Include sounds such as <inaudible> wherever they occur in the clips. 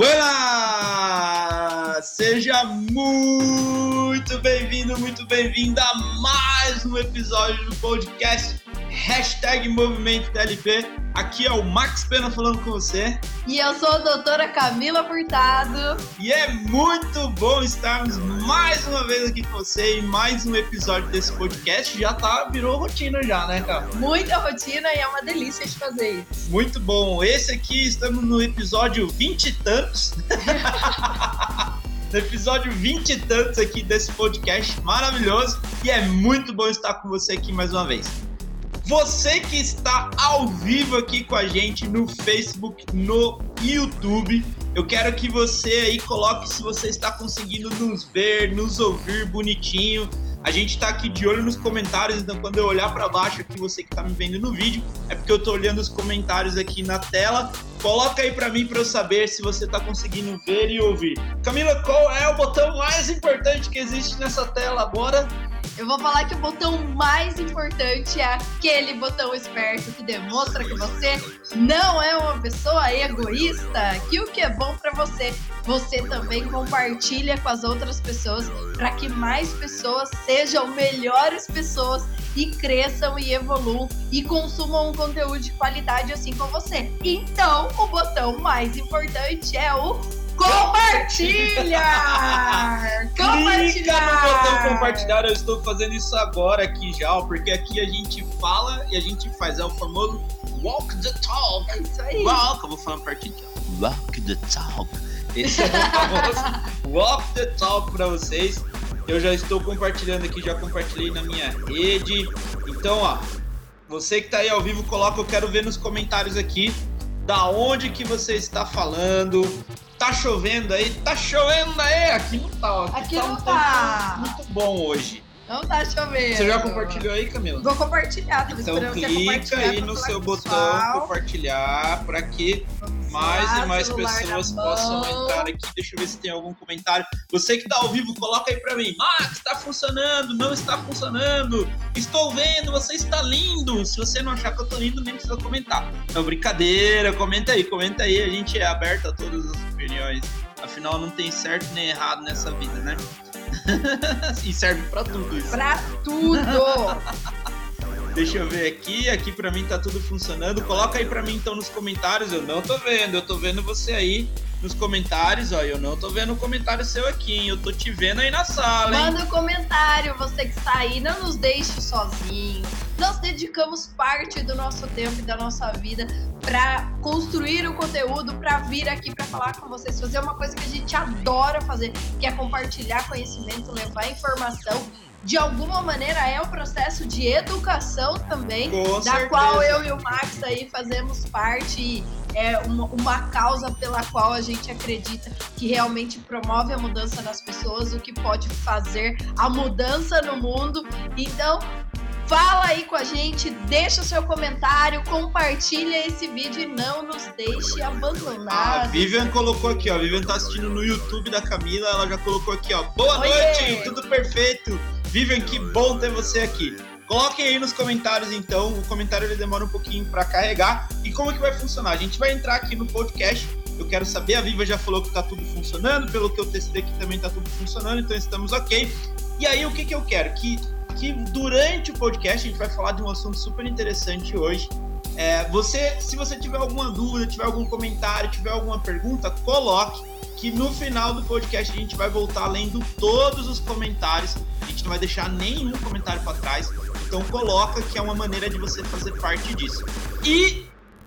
Buenas! Seja muito bem-vindo, muito bem-vinda a mais um episódio do podcast Hashtag Movimento TLP. Aqui é o Max Pena falando com você. E eu sou a doutora Camila Furtado. E é muito bom estarmos mais uma vez aqui com você em mais um episódio desse podcast. Já tá, virou rotina já, né, cara? Muita rotina e é uma delícia de fazer isso. Muito bom. Esse aqui, estamos no episódio 20 e tantos. <laughs> no episódio 20 e tantos aqui desse podcast maravilhoso. E é muito bom estar com você aqui mais uma vez. Você que está ao vivo aqui com a gente no Facebook, no YouTube, eu quero que você aí coloque se você está conseguindo nos ver, nos ouvir bonitinho. A gente está aqui de olho nos comentários, então quando eu olhar para baixo aqui, você que está me vendo no vídeo, é porque eu estou olhando os comentários aqui na tela. Coloca aí para mim para eu saber se você está conseguindo ver e ouvir. Camila, qual é o botão mais importante que existe nessa tela agora? Eu vou falar que o botão mais importante é aquele botão esperto que demonstra que você não é uma pessoa egoísta, que o que é bom para você, você também compartilha com as outras pessoas para que mais pessoas sejam melhores pessoas e cresçam e evoluam e consumam um conteúdo de qualidade assim como você. Então, o botão mais importante é o compartilha! <laughs> Clica no botão compartilhar, eu estou fazendo isso agora aqui já, porque aqui a gente fala e a gente faz, é o famoso walk the talk. É isso aí. Walk, eu vou falar a partir de walk the talk. Esse é o famoso <laughs> walk the talk para vocês. Eu já estou compartilhando aqui, já compartilhei na minha rede. Então, ó, você que está aí ao vivo, coloca eu quero ver nos comentários aqui da onde que você está falando, Tá chovendo aí? Tá chovendo aí? Aqui não tá, ó. Aqui, tá não um tá. Muito bom hoje. Não tá chovendo. Você já compartilhou aí, Camila? Vou compartilhar. Tô Então clica aí no seu o botão pessoal. compartilhar para que mais e mais pessoas possam entrar aqui. Deixa eu ver se tem algum comentário. Você que tá ao vivo, coloca aí para mim. Max, está funcionando? Não está funcionando? Estou vendo, você está lindo. Se você não achar que eu tô lindo, nem precisa comentar. Não, brincadeira. Comenta aí, comenta aí. A gente é aberto a todas as opiniões. Afinal, não tem certo nem errado nessa vida, né? <laughs> e serve para tudo isso. Pra tudo. Deixa eu ver aqui, aqui pra mim tá tudo funcionando. Coloca aí pra mim então nos comentários. Eu não tô vendo, eu tô vendo você aí nos comentários, ó. Eu não tô vendo o comentário seu aqui, hein? Eu tô te vendo aí na sala, hein? Manda um comentário, você que está aí, não nos deixe sozinho. Nós dedicamos parte do nosso tempo e da nossa vida para construir o conteúdo, para vir aqui para falar com vocês, fazer uma coisa que a gente adora fazer, que é compartilhar conhecimento, levar informação. De alguma maneira é um processo de educação também, Com da certeza. qual eu e o Max aí fazemos parte. e É uma, uma causa pela qual a gente acredita que realmente promove a mudança nas pessoas, o que pode fazer a mudança no mundo. Então, fala aí com a gente, deixa o seu comentário, compartilha esse vídeo e não nos deixe A abandonar. Vivian colocou aqui, ó. A Vivian tá assistindo no YouTube da Camila, ela já colocou aqui, ó. Boa Oiê! noite, tudo perfeito. Vivian, que bom ter você aqui. Coloquem aí nos comentários, então. O comentário ele demora um pouquinho para carregar. E como que vai funcionar? A gente vai entrar aqui no podcast. Eu quero saber, a Viva já falou que tá tudo funcionando, pelo que eu testei aqui também tá tudo funcionando, então estamos ok. E aí, o que que eu quero? Que, que durante o podcast, a gente vai falar de um assunto super interessante hoje. É, você, se você tiver alguma dúvida, tiver algum comentário, tiver alguma pergunta, coloque que no final do podcast a gente vai voltar lendo todos os comentários. A gente não vai deixar nenhum comentário para trás. Então coloca que é uma maneira de você fazer parte disso. E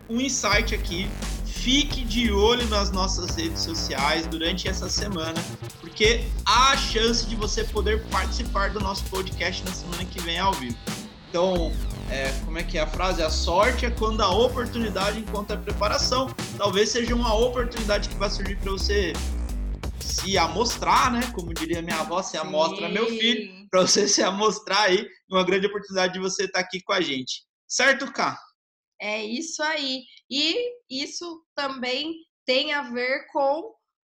um insight aqui, fique de olho nas nossas redes sociais durante essa semana, porque há a chance de você poder participar do nosso podcast na semana que vem ao vivo. Então, é, como é que é a frase? A sorte é quando a oportunidade encontra a preparação. Talvez seja uma oportunidade que vai surgir para você se amostrar, né? Como diria minha avó, se amostra meu filho, para você se amostrar aí, uma grande oportunidade de você estar aqui com a gente. Certo, Cá? É isso aí. E isso também tem a ver com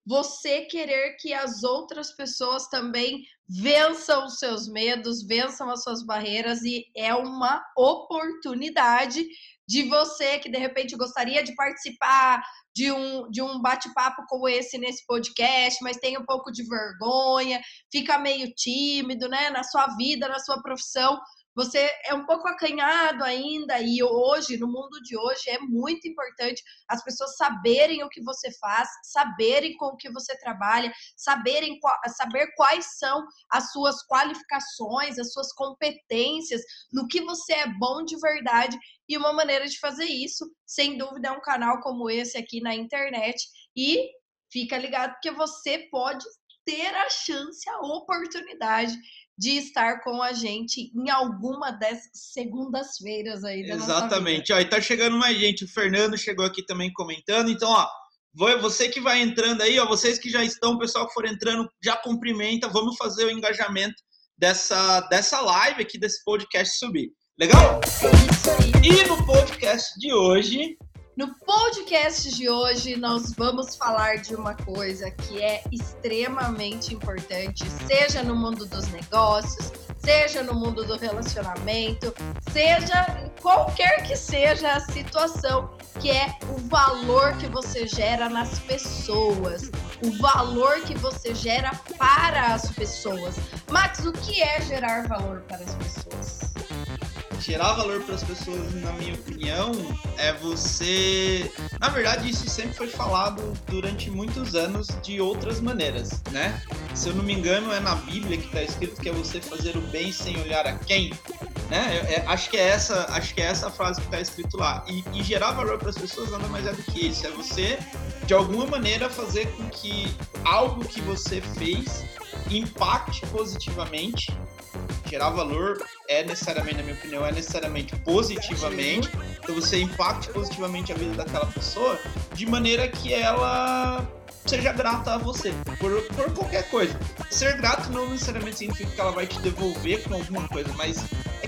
você querer que as outras pessoas também vençam os seus medos, vençam as suas barreiras e é uma oportunidade de você que de repente gostaria de participar de um, de um bate-papo como esse nesse podcast, mas tem um pouco de vergonha, fica meio tímido, né, na sua vida, na sua profissão você é um pouco acanhado ainda e hoje, no mundo de hoje, é muito importante as pessoas saberem o que você faz, saberem com o que você trabalha, saberem saber quais são as suas qualificações, as suas competências, no que você é bom de verdade e uma maneira de fazer isso, sem dúvida, é um canal como esse aqui na internet e fica ligado porque você pode ter a chance, a oportunidade de estar com a gente em alguma dessas segundas-feiras aí da Exatamente. Ó, e tá chegando mais gente. O Fernando chegou aqui também comentando. Então, ó, você que vai entrando aí, ó, vocês que já estão, o pessoal que for entrando, já cumprimenta. Vamos fazer o engajamento dessa, dessa live aqui, desse podcast subir. Legal? Isso aí. E no podcast de hoje, no podcast de hoje, nós vamos falar de uma coisa que é extremamente importante, seja no mundo dos negócios, seja no mundo do relacionamento, seja qualquer que seja a situação, que é o valor que você gera nas pessoas, o valor que você gera para as pessoas. Max, o que é gerar valor para as pessoas? Gerar valor para as pessoas, na minha opinião, é você. Na verdade, isso sempre foi falado durante muitos anos de outras maneiras, né? Se eu não me engano, é na Bíblia que está escrito que é você fazer o bem sem olhar a quem. Né? É, acho que é essa, acho que é essa frase que está escrito lá. E, e gerar valor para as pessoas nada mais é do que isso. É você, de alguma maneira, fazer com que algo que você fez impacte positivamente gerar valor é necessariamente, na minha opinião, é necessariamente positivamente. Então você impacte positivamente a vida daquela pessoa de maneira que ela seja grata a você por, por qualquer coisa. Ser grato não necessariamente significa que ela vai te devolver com alguma coisa, mas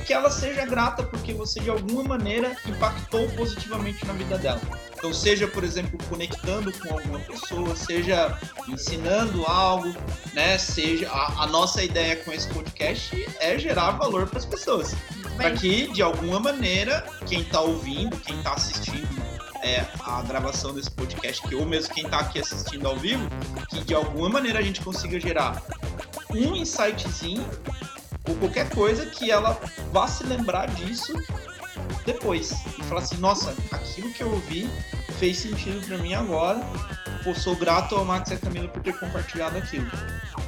que ela seja grata porque você de alguma maneira impactou positivamente na vida dela. Então, seja, por exemplo, conectando com alguma pessoa, seja ensinando algo, né? Seja a, a nossa ideia com esse podcast é gerar valor para as pessoas, para que de alguma maneira quem está ouvindo, quem está assistindo é, a gravação desse podcast, que, ou mesmo quem está aqui assistindo ao vivo, que de alguma maneira a gente consiga gerar um insightzinho ou qualquer coisa que ela vá se lembrar disso depois e falar assim, nossa, aquilo que eu ouvi fez sentido para mim agora. Pô, sou grato ao Max e a Camila por ter compartilhado aquilo.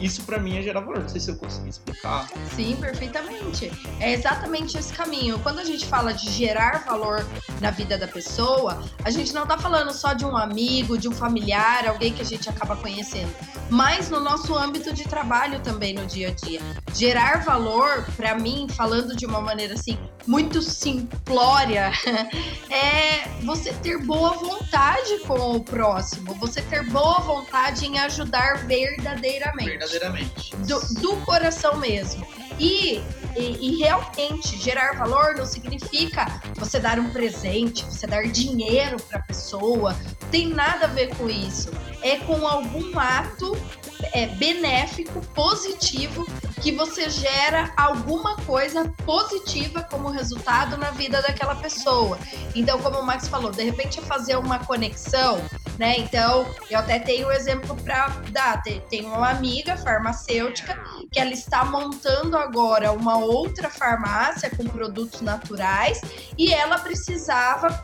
Isso para mim é gerar valor. Não sei se eu consegui explicar. Sim, perfeitamente. É exatamente esse caminho. Quando a gente fala de gerar valor na vida da pessoa, a gente não tá falando só de um amigo, de um familiar, alguém que a gente acaba conhecendo, mas no nosso âmbito de trabalho também no dia a dia. Gerar valor, para mim, falando de uma maneira assim, muito simplória, <laughs> é você ter boa vontade com o próximo, você ter boa vontade em ajudar verdadeiramente. Verdadeiramente. Do, do coração mesmo. E, e, e, realmente gerar valor não significa você dar um presente, você dar dinheiro para a pessoa, tem nada a ver com isso. É com algum ato é, benéfico, positivo, que você gera alguma coisa positiva como resultado na vida daquela pessoa. Então, como o Max falou, de repente é fazer uma conexão, né? Então, eu até tenho um exemplo para dar. Tem uma amiga farmacêutica que ela está montando agora uma outra farmácia com produtos naturais e ela precisava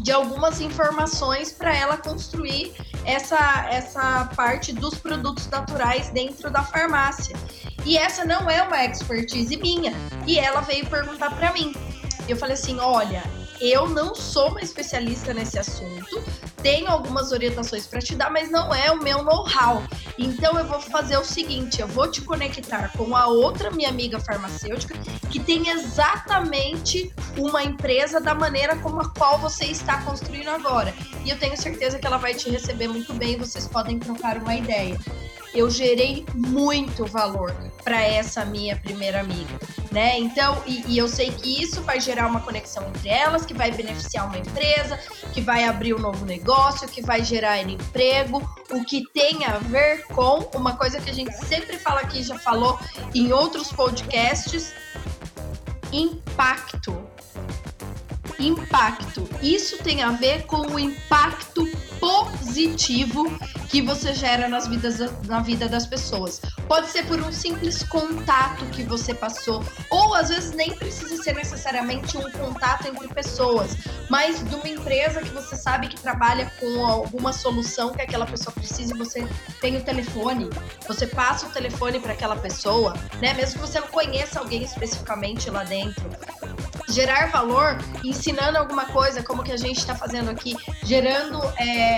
de algumas informações para ela construir essa, essa parte dos produtos naturais dentro da farmácia. E essa não é uma expertise minha. E ela veio perguntar para mim. Eu falei assim: olha, eu não sou uma especialista nesse assunto, tenho algumas orientações para te dar, mas não é o meu know-how. Então eu vou fazer o seguinte, eu vou te conectar com a outra minha amiga farmacêutica que tem exatamente uma empresa da maneira como a qual você está construindo agora. E eu tenho certeza que ela vai te receber muito bem, vocês podem trocar uma ideia eu gerei muito valor para essa minha primeira amiga. né? Então, e, e, eu sei que isso vai gerar uma conexão entre elas, que vai beneficiar uma empresa, que vai abrir um novo negócio, que vai gerar emprego, o que tem a ver com uma coisa que a gente sempre fala aqui, já falou em outros podcasts, impacto. Impacto. Isso tem a ver com o impacto positivo que você gera nas vidas, na vida das pessoas. Pode ser por um simples contato que você passou, ou às vezes nem precisa ser necessariamente um contato entre pessoas, mas de uma empresa que você sabe que trabalha com alguma solução que aquela pessoa precisa e você tem o telefone, você passa o telefone para aquela pessoa, né? Mesmo que você não conheça alguém especificamente lá dentro gerar valor ensinando alguma coisa, como que a gente está fazendo aqui, gerando é,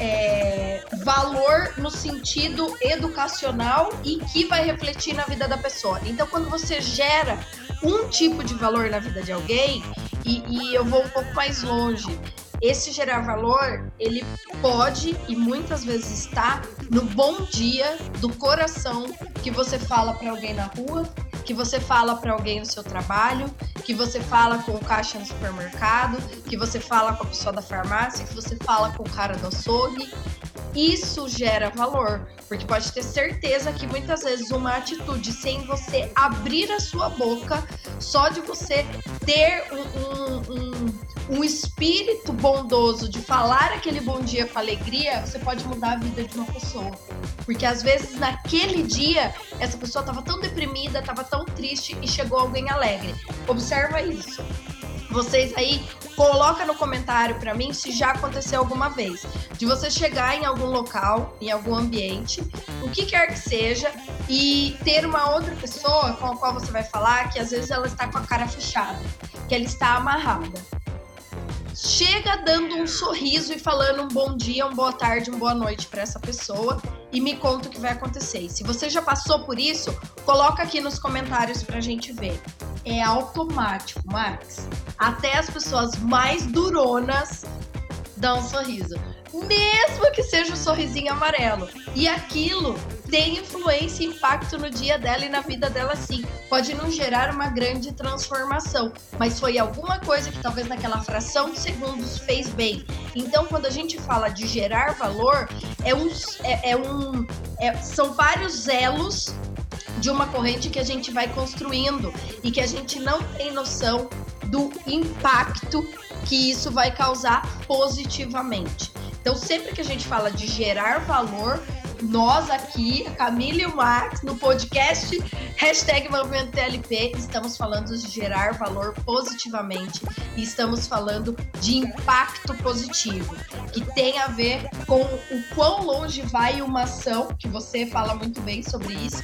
é, valor no sentido educacional e que vai refletir na vida da pessoa. Então, quando você gera um tipo de valor na vida de alguém, e, e eu vou um pouco mais longe, esse gerar valor, ele pode e muitas vezes está no bom dia do coração que você fala para alguém na rua, que você fala para alguém no seu trabalho, que você fala com o caixa no supermercado, que você fala com a pessoa da farmácia, que você fala com o cara do açougue. Isso gera valor, porque pode ter certeza que muitas vezes uma atitude sem você abrir a sua boca, só de você ter um, um, um, um espírito bondoso de falar aquele bom dia com alegria, você pode mudar a vida de uma pessoa. Porque às vezes naquele dia essa pessoa estava tão deprimida, estava tão triste e chegou alguém alegre. Observa isso. Vocês aí coloca no comentário para mim se já aconteceu alguma vez de você chegar em algum local, em algum ambiente, o que quer que seja, e ter uma outra pessoa com a qual você vai falar que às vezes ela está com a cara fechada, que ela está amarrada chega dando um sorriso e falando um bom dia, uma boa tarde, uma boa noite para essa pessoa e me conta o que vai acontecer. E se você já passou por isso, coloca aqui nos comentários pra gente ver. É automático, Max. Até as pessoas mais duronas dão um sorriso. Mesmo que seja um sorrisinho amarelo. E aquilo tem influência e impacto no dia dela e na vida dela sim. Pode não gerar uma grande transformação, mas foi alguma coisa que talvez naquela fração de segundos fez bem. Então, quando a gente fala de gerar valor, é um, é, é um é, são vários elos de uma corrente que a gente vai construindo e que a gente não tem noção do impacto que isso vai causar positivamente. Então, sempre que a gente fala de gerar valor, nós aqui, a Camila e o Max, no podcast hashtag Movimento TLP, estamos falando de gerar valor positivamente e estamos falando de impacto positivo, que tem a ver com o quão longe vai uma ação, que você fala muito bem sobre isso,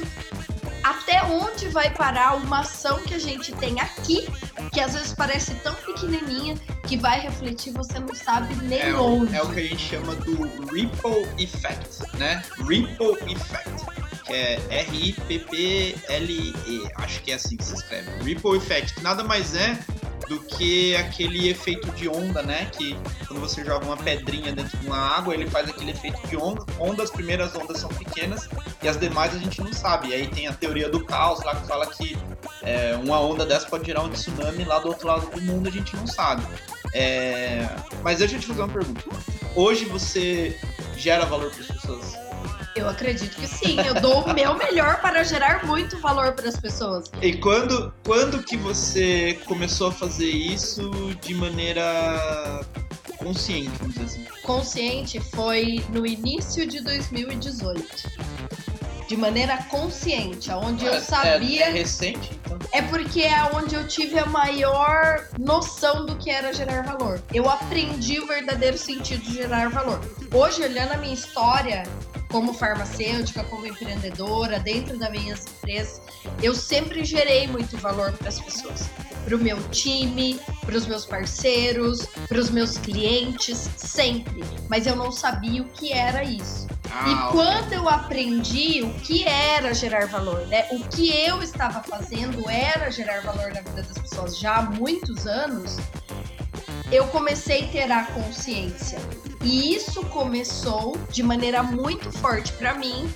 até onde vai parar uma ação que a gente tem aqui, que às vezes parece tão pequenininha, que vai refletir, você não sabe nem é onde. O, é o que a gente chama do Ripple Effect, né? Ripple Effect, que é R-I-P-P-L-E, acho que é assim que se escreve. Ripple Effect, que nada mais é do que aquele efeito de onda, né? Que quando você joga uma pedrinha dentro de uma água, ele faz aquele efeito de onda. Onda, as primeiras ondas são pequenas e as demais a gente não sabe. E aí tem a teoria do caos lá que fala que é, uma onda dessa pode gerar um tsunami lá do outro lado do mundo, a gente não sabe. É... Mas deixa eu te fazer uma pergunta. Hoje você gera valor para as pessoas? Eu acredito que sim. Eu dou o meu melhor para gerar muito valor para as pessoas. E quando, quando que você começou a fazer isso de maneira consciente, vamos dizer assim? Consciente foi no início de 2018. De maneira consciente, onde eu sabia. É, é recente, então. É porque é onde eu tive a maior noção do que era gerar valor. Eu aprendi o verdadeiro sentido de gerar valor. Hoje, olhando a minha história, como farmacêutica, como empreendedora, dentro das minhas empresas, eu sempre gerei muito valor para as pessoas, para o meu time, para os meus parceiros, para os meus clientes, sempre. Mas eu não sabia o que era isso. Ah, e quando eu aprendi o que era gerar valor, né? O que eu estava fazendo era gerar valor na vida das pessoas já há muitos anos, eu comecei a ter a consciência. E isso começou de maneira muito forte para mim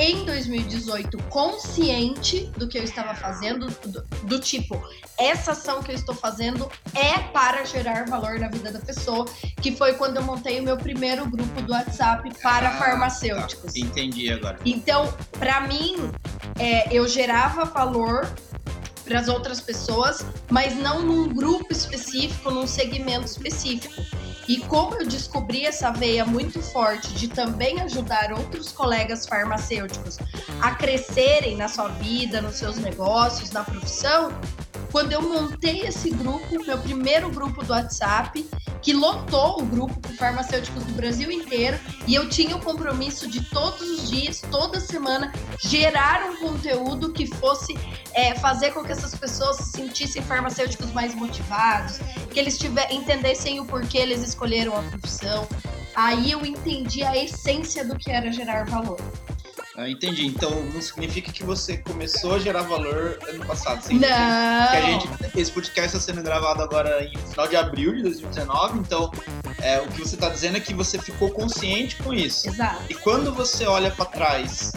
em 2018 consciente do que eu estava fazendo, do, do, tipo, essa ação que eu estou fazendo é para gerar valor na vida da pessoa, que foi quando eu montei o meu primeiro grupo do WhatsApp para ah, farmacêuticos. Tá. Entendi agora. Então, para mim, é, eu gerava valor para as outras pessoas, mas não num grupo específico, num segmento específico. E como eu descobri essa veia muito forte de também ajudar outros colegas farmacêuticos a crescerem na sua vida, nos seus negócios, na profissão, quando eu montei esse grupo, meu primeiro grupo do WhatsApp, que lotou o grupo com farmacêuticos do Brasil inteiro, e eu tinha o compromisso de todos os dias, toda semana, gerar um conteúdo que fosse é, fazer com que essas pessoas se sentissem farmacêuticos mais motivados, que eles tiver, entendessem o porquê eles escolheram a profissão. Aí eu entendi a essência do que era gerar valor. Ah, entendi. Então não significa que você começou a gerar valor ano passado. Sim, não. Que a gente, esse podcast está sendo gravado agora em final de abril de 2019. Então é, o que você está dizendo é que você ficou consciente com isso. Exato. E quando você olha para trás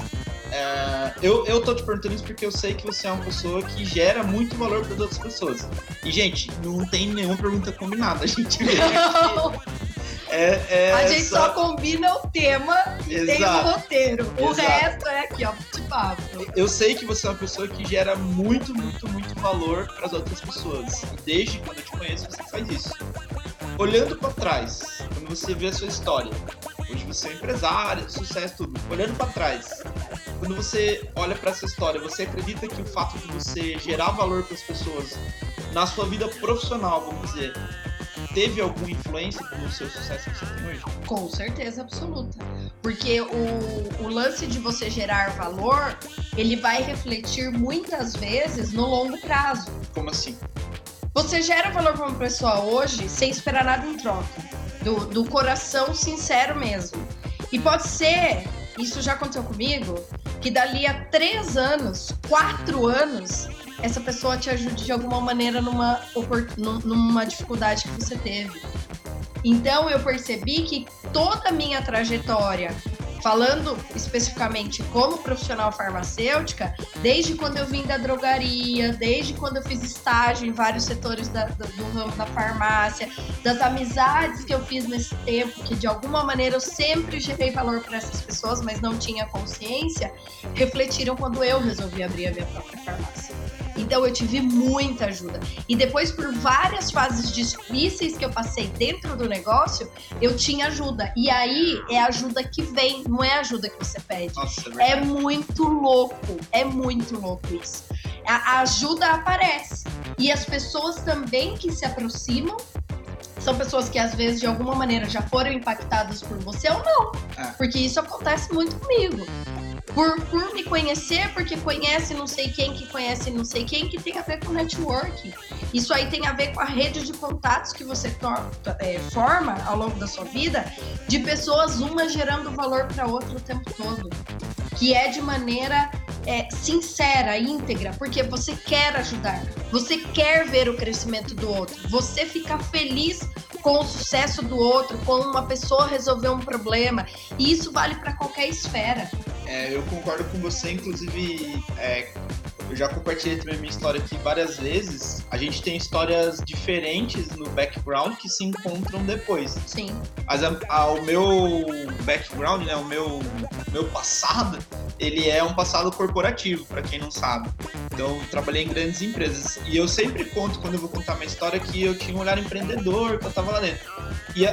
é, eu, eu tô te perguntando isso porque eu sei que você é uma pessoa que gera muito valor para as outras pessoas. E, gente, não tem nenhuma pergunta combinada. A <laughs> gente vê. É, é a gente só... só combina o tema e Exato. tem o roteiro. O Exato. resto é aqui, ó, de papo. Eu sei que você é uma pessoa que gera muito, muito, muito valor para as outras pessoas. E desde quando eu te conheço, você faz isso. Olhando para trás, quando você vê a sua história, hoje você é empresário, sucesso, tudo. Olhando para trás, quando você olha para essa história, você acredita que o fato de você gerar valor para as pessoas na sua vida profissional, vamos dizer, teve alguma influência no seu sucesso que você tem hoje? Com certeza absoluta. Porque o, o lance de você gerar valor, ele vai refletir muitas vezes no longo prazo. Como assim? Você gera valor para uma pessoa hoje sem esperar nada em troca. Do, do coração sincero mesmo. E pode ser, isso já aconteceu comigo, que dali a três anos, quatro anos, essa pessoa te ajude de alguma maneira numa, numa dificuldade que você teve. Então eu percebi que toda a minha trajetória, falando especificamente como profissional farmacêutica, desde quando eu vim da drogaria, desde quando eu fiz estágio em vários setores da, do, do ramo da farmácia, das amizades que eu fiz nesse tempo, que de alguma maneira eu sempre gerei valor para essas pessoas, mas não tinha consciência, refletiram quando eu resolvi abrir a minha própria farmácia. Então eu tive muita ajuda. E depois, por várias fases difíceis que eu passei dentro do negócio, eu tinha ajuda. E aí é ajuda que vem, não é ajuda que você pede. Nossa, é, é muito louco, é muito louco isso. A ajuda aparece. E as pessoas também que se aproximam são pessoas que às vezes de alguma maneira já foram impactadas por você ou não. É. Porque isso acontece muito comigo por, por me conhecer, porque conhece não sei quem que conhece não sei quem, que tem a ver com network. Isso aí tem a ver com a rede de contatos que você é, forma ao longo da sua vida, de pessoas, uma gerando valor para outra o tempo todo. Que é de maneira é, sincera, íntegra, porque você quer ajudar, você quer ver o crescimento do outro, você fica feliz com o sucesso do outro, com uma pessoa resolver um problema, e isso vale para qualquer esfera. É, eu concordo com você, inclusive, é, eu já compartilhei também minha história aqui várias vezes. A gente tem histórias diferentes no background que se encontram depois. Sim. Mas a, a, o meu background, né, o meu, meu passado, ele é um passado corporativo, para quem não sabe. Então, eu trabalhei em grandes empresas. E eu sempre conto, quando eu vou contar minha história, que eu tinha um olhar empreendedor, que eu tava lá dentro. E,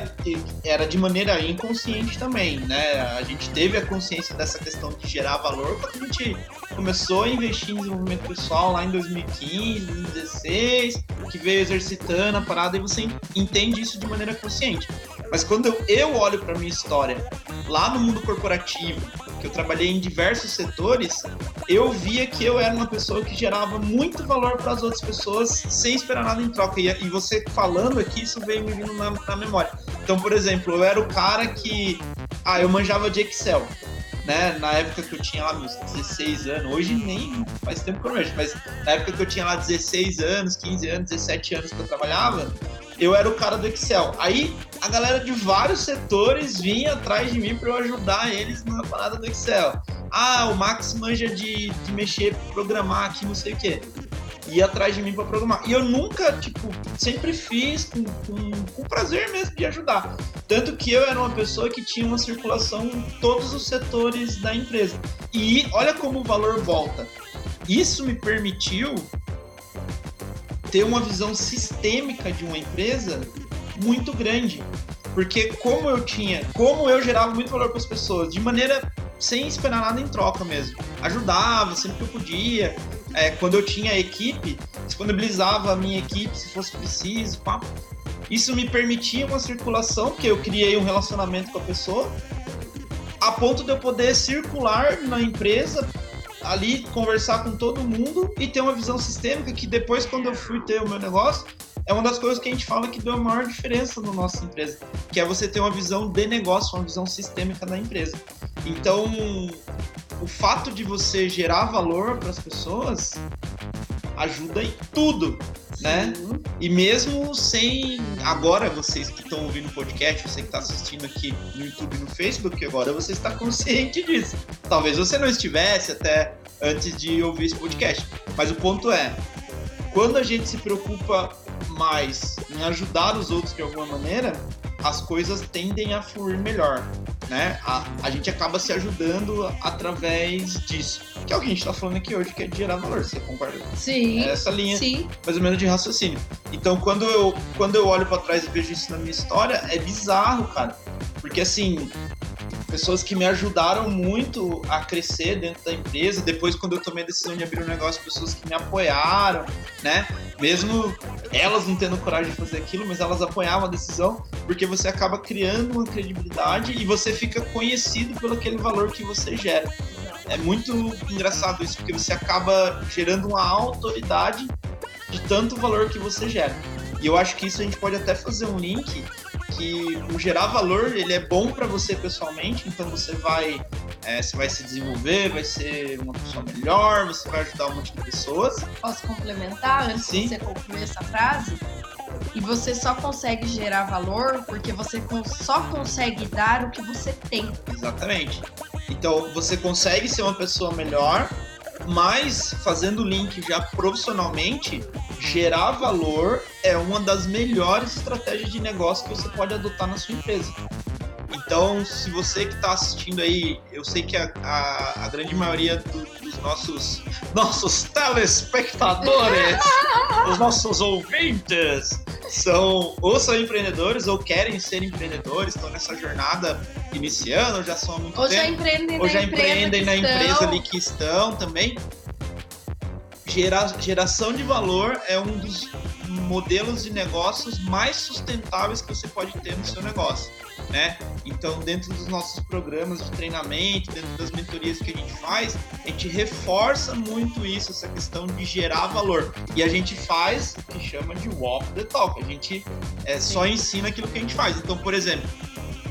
era de maneira inconsciente também, né? A gente teve a consciência dessa questão de gerar valor quando a gente começou a investir em desenvolvimento pessoal lá em 2015, 2016, que veio exercitando a parada e você entende isso de maneira consciente. Mas quando eu, eu olho para minha história lá no mundo corporativo, que eu trabalhei em diversos setores, eu via que eu era uma pessoa que gerava muito valor para as outras pessoas sem esperar nada em troca. E, e você falando aqui, isso veio me vindo na, na memória. Então, por exemplo, eu era o cara que. Ah, eu manjava de Excel né, na época que eu tinha lá meus 16 anos, hoje nem faz tempo que eu mexo, mas na época que eu tinha lá 16 anos, 15 anos, 17 anos que eu trabalhava, eu era o cara do Excel. Aí a galera de vários setores vinha atrás de mim para eu ajudar eles na parada do Excel. Ah, o Max manja de, de mexer, programar aqui, não sei o quê. Ir atrás de mim para programar. E eu nunca, tipo, sempre fiz com, com, com prazer mesmo de ajudar. Tanto que eu era uma pessoa que tinha uma circulação em todos os setores da empresa. E olha como o valor volta. Isso me permitiu ter uma visão sistêmica de uma empresa muito grande. Porque como eu tinha, como eu gerava muito valor para as pessoas, de maneira sem esperar nada em troca mesmo. Ajudava sempre que eu podia. É, quando eu tinha equipe, disponibilizava a minha equipe se fosse preciso. Pá. Isso me permitia uma circulação, que eu criei um relacionamento com a pessoa, a ponto de eu poder circular na empresa, ali conversar com todo mundo e ter uma visão sistêmica que depois, quando eu fui ter o meu negócio, é uma das coisas que a gente fala que deu a maior diferença na nossa empresa, que é você ter uma visão de negócio, uma visão sistêmica da empresa. Então, o fato de você gerar valor para as pessoas ajuda em tudo, né? E mesmo sem agora vocês que estão ouvindo o podcast, você que está assistindo aqui no YouTube no Facebook, agora você está consciente disso. Talvez você não estivesse até antes de ouvir esse podcast, mas o ponto é, quando a gente se preocupa mais em ajudar os outros de alguma maneira, as coisas tendem a fluir melhor, né? A, a gente acaba se ajudando através disso. Que é o que a gente está falando aqui hoje, que é de gerar valor. Você concorda? Sim. É essa linha, Sim. mais ou menos, de raciocínio. Então, quando eu, quando eu olho para trás e vejo isso na minha história, é bizarro, cara. Porque, assim, pessoas que me ajudaram muito a crescer dentro da empresa. Depois, quando eu tomei a decisão de abrir um negócio, pessoas que me apoiaram, né? Mesmo elas não tendo coragem de fazer aquilo, mas elas apoiavam a decisão, porque você acaba criando uma credibilidade e você fica conhecido pelo aquele valor que você gera. É muito engraçado isso, porque você acaba gerando uma autoridade de tanto valor que você gera. E eu acho que isso a gente pode até fazer um link que o gerar valor ele é bom para você pessoalmente, então você vai é, você vai se desenvolver, vai ser uma pessoa melhor, você vai ajudar um monte de pessoas. Posso complementar antes Sim. de você concluir essa frase? E você só consegue gerar valor porque você só consegue dar o que você tem. Exatamente. Então você consegue ser uma pessoa melhor, mas fazendo o link já profissionalmente, gerar valor é uma das melhores estratégias de negócio que você pode adotar na sua empresa. Então, se você que está assistindo aí, eu sei que a, a, a grande maioria do- dos nossos, <laughs> nossos telespectadores, <laughs> os nossos ouvintes, são ou são empreendedores ou querem ser empreendedores, estão nessa jornada iniciando, ou já são há muito Ou já tempo empreendem ou já empreendem na empresa ali que estão também. Gera, geração de valor é um dos modelos de negócios mais sustentáveis que você pode ter no seu negócio, né? Então, dentro dos nossos programas de treinamento, dentro das mentorias que a gente faz, a gente reforça muito isso, essa questão de gerar valor. E a gente faz o que chama de walk the talk. A gente é, só ensina aquilo que a gente faz. Então, por exemplo,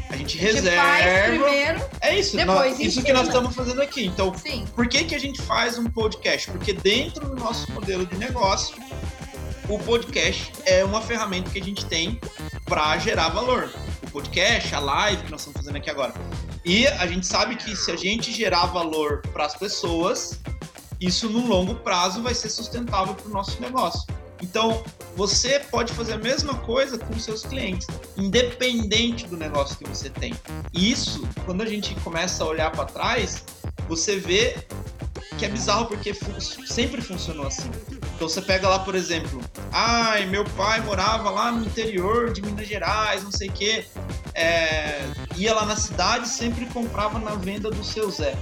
a gente A gente reserva. faz primeiro, É isso, Depois nós- isso que nós estamos fazendo aqui. Então, sim. por que, que a gente faz um podcast? Porque dentro do nosso modelo de negócio, o podcast é uma ferramenta que a gente tem para gerar valor. O podcast, a live que nós estamos fazendo aqui agora. E a gente sabe que se a gente gerar valor para as pessoas, isso no longo prazo vai ser sustentável para o nosso negócio. Então, você pode fazer a mesma coisa com seus clientes, independente do negócio que você tem. E isso, quando a gente começa a olhar para trás, você vê que é bizarro porque sempre funcionou assim. Então você pega lá, por exemplo, ai, meu pai morava lá no interior de Minas Gerais, não sei o quê, é, ia lá na cidade sempre comprava na venda do seu Zé.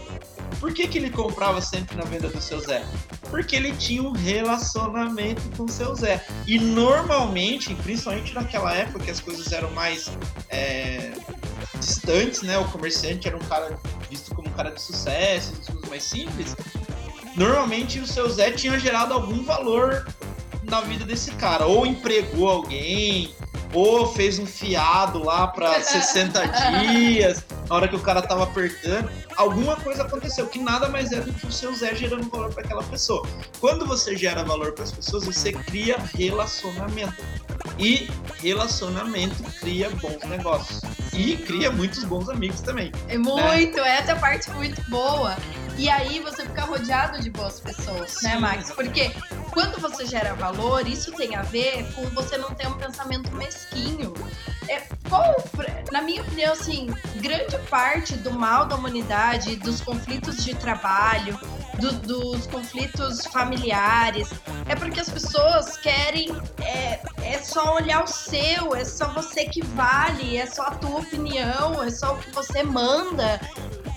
Por que, que ele comprava sempre na venda do seu Zé? Porque ele tinha um relacionamento com o seu Zé. E normalmente, principalmente naquela época que as coisas eram mais é, distantes, né? O comerciante era um cara visto como um cara de sucesso, coisas mais simples. Normalmente o seu Zé tinha gerado algum valor na vida desse cara. Ou empregou alguém, ou fez um fiado lá para 60 <laughs> dias, na hora que o cara tava apertando. Alguma coisa aconteceu, que nada mais é do que o seu Zé gerando valor para aquela pessoa. Quando você gera valor para as pessoas, você cria relacionamento. E relacionamento cria bons negócios. e cria muitos bons amigos também. É muito, né? essa é a parte muito boa. E aí você fica rodeado de boas pessoas, né, Sim. né, Max? Porque quando você gera valor, isso tem a ver com você não ter um pensamento mesquinho. É, qual, na minha opinião, assim, grande parte do mal da humanidade, dos conflitos de trabalho, do, dos conflitos familiares, é porque as pessoas querem é, é só olhar o seu, é só você que vale, é só a tua opinião, é só o que você manda.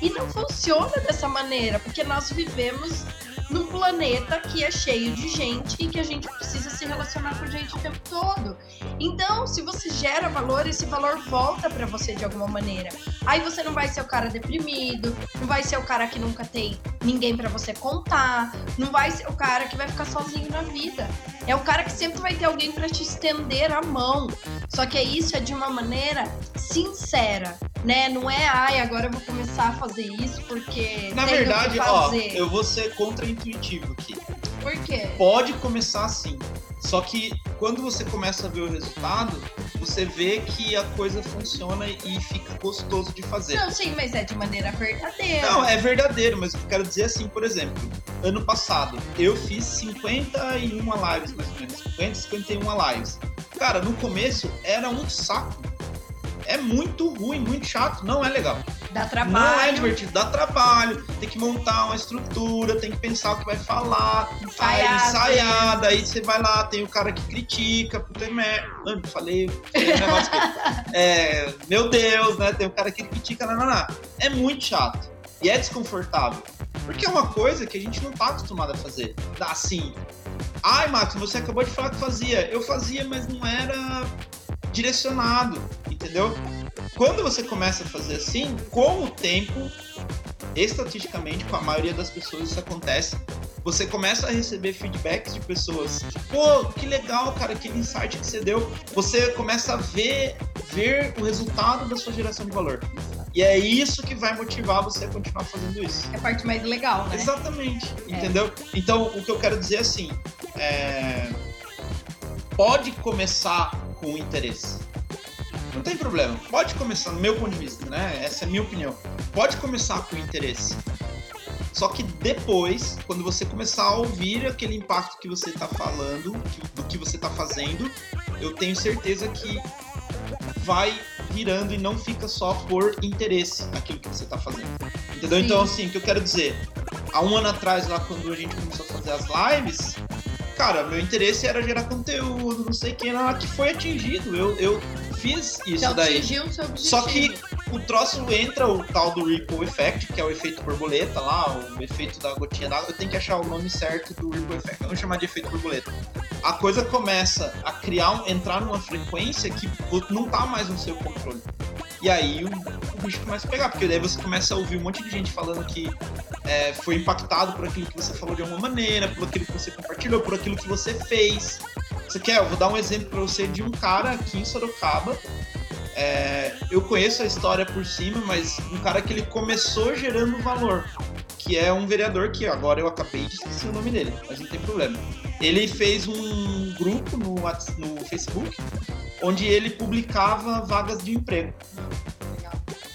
E não funciona dessa maneira, porque nós vivemos num planeta que é cheio de gente e que a gente precisa se relacionar com gente o tempo todo. Então, se você gera valor, esse valor volta para você de alguma maneira. Aí você não vai ser o cara deprimido, não vai ser o cara que nunca tem ninguém para você contar, não vai ser o cara que vai ficar sozinho na vida. É o cara que sempre vai ter alguém para te estender a mão. Só que isso é de uma maneira sincera, né? Não é, ai, agora eu vou começar a fazer isso porque. Na verdade, ó, eu vou ser contra-intuitivo aqui. Por quê? Pode começar assim. Só que quando você começa a ver o resultado, você vê que a coisa funciona e fica gostoso de fazer. Não, sim, mas é de maneira verdadeira. Não, é verdadeiro, mas eu quero dizer assim, por exemplo, ano passado eu fiz 51 lives, mais ou menos, 50, 51 lives. Cara, no começo era um saco é muito ruim, muito chato, não é legal. Dá trabalho. Não é divertido, dá trabalho. Tem que montar uma estrutura, tem que pensar o que vai falar, ensaiar, aí, ensaiar daí você vai lá, tem o cara que critica, puta merda. Mano, falei, falei um negócio que, <laughs> é, meu Deus, né? Tem o cara que critica, não, não, não. É muito chato. E é desconfortável. Porque é uma coisa que a gente não tá acostumado a fazer. Assim. Ai, Max, você acabou de falar que fazia. Eu fazia, mas não era direcionado, entendeu? Quando você começa a fazer assim, com o tempo, estatisticamente, com a maioria das pessoas isso acontece, você começa a receber feedbacks de pessoas, pô, que legal, cara, aquele insight que você deu. Você começa a ver, ver o resultado da sua geração de valor. E é isso que vai motivar você a continuar fazendo isso. É a parte mais legal, né? Exatamente, é. entendeu? Então, o que eu quero dizer assim, é... pode começar com interesse. Não tem problema. Pode começar, no meu ponto de vista, né? Essa é a minha opinião. Pode começar com interesse. Só que depois, quando você começar a ouvir aquele impacto que você está falando, do que você está fazendo, eu tenho certeza que vai virando e não fica só por interesse aquilo que você está fazendo. Entendeu? Sim. Então, assim, o que eu quero dizer, há um ano atrás, lá quando a gente começou a fazer as lives, cara, meu interesse era gerar conteúdo, não sei o que, que foi atingido. Eu, eu fiz isso então, daí. Atingiu seu objetivo. Só que o troço entra o tal do Ripple Effect, que é o efeito borboleta lá, o efeito da gotinha d'água. Eu tenho que achar o nome certo do Ripple Effect. Vamos chamar de efeito borboleta. A coisa começa a criar, entrar numa frequência que não tá mais no seu controle. E aí o, o bicho começa a pegar, porque daí você começa a ouvir um monte de gente falando que é, foi impactado por aquilo que você falou de alguma maneira, por aquilo que você compartilhou, por aquilo que você fez. Você quer? Eu vou dar um exemplo para você de um cara aqui em Sorocaba. É, eu conheço a história por cima, mas um cara que ele começou gerando valor, que é um vereador que agora eu acabei de esquecer o nome dele, mas não tem problema. Ele fez um grupo no, no Facebook onde ele publicava vagas de emprego.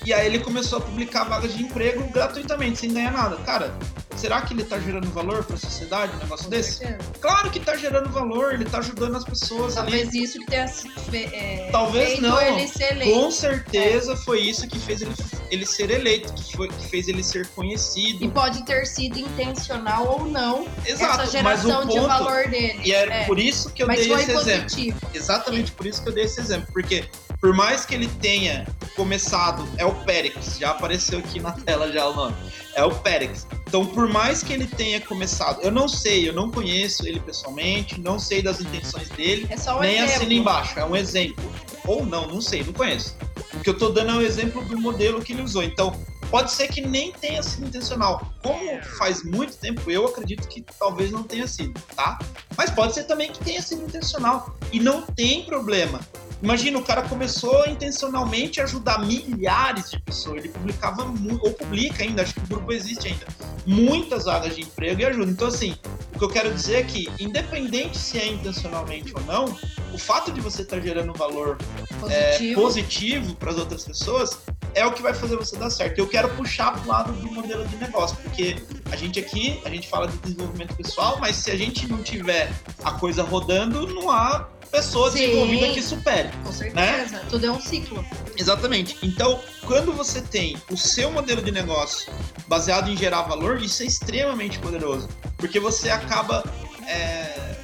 E aí ele começou a publicar vagas de emprego gratuitamente, sem ganhar nada. Cara, será que ele está gerando valor para a sociedade, um negócio desse? Claro que está gerando valor, ele está ajudando as pessoas. Talvez ali. isso que tenha é, Talvez não. ele ser eleito. Com certeza é. foi isso que fez ele, ele ser eleito, que, foi, que fez ele ser conhecido. E pode ter sido intencional ou não Exato, essa geração ponto, de valor dele. E é, é, por isso que eu mas dei esse positivo. exemplo. Exatamente por isso que eu dei esse exemplo. Porque por mais que ele tenha começado, é o Périx, já apareceu aqui na tela já o nome, é o Périx. Então, por mais que ele tenha começado, eu não sei, eu não conheço ele pessoalmente, não sei das intenções dele, é um nem exemplo. assina embaixo, é um exemplo. Ou não, não sei, não conheço. O que eu tô dando é o um exemplo do modelo que ele usou. Então, pode ser que nem tenha sido intencional. Como faz muito tempo, eu acredito que talvez não tenha sido, tá? Mas pode ser também que tenha sido intencional. E não tem problema. Imagina, o cara começou intencionalmente a ajudar milhares de pessoas. Ele publicava, ou publica ainda, acho que o grupo existe ainda, muitas vagas de emprego e ajuda. Então, assim, O que eu quero dizer é que, independente se é intencionalmente ou não, o fato de você estar gerando valor Positivo. é, positivo para as outras pessoas é o que vai fazer você dar certo. Eu quero puxar para o lado do modelo de negócio, porque a gente aqui, a gente fala de desenvolvimento pessoal, mas se a gente não tiver a coisa rodando, não há pessoa Sim. desenvolvida que supere. Com certeza. Tudo é um ciclo. Exatamente. Então, quando você tem o seu modelo de negócio baseado em gerar valor, isso é extremamente poderoso. Porque você acaba. é,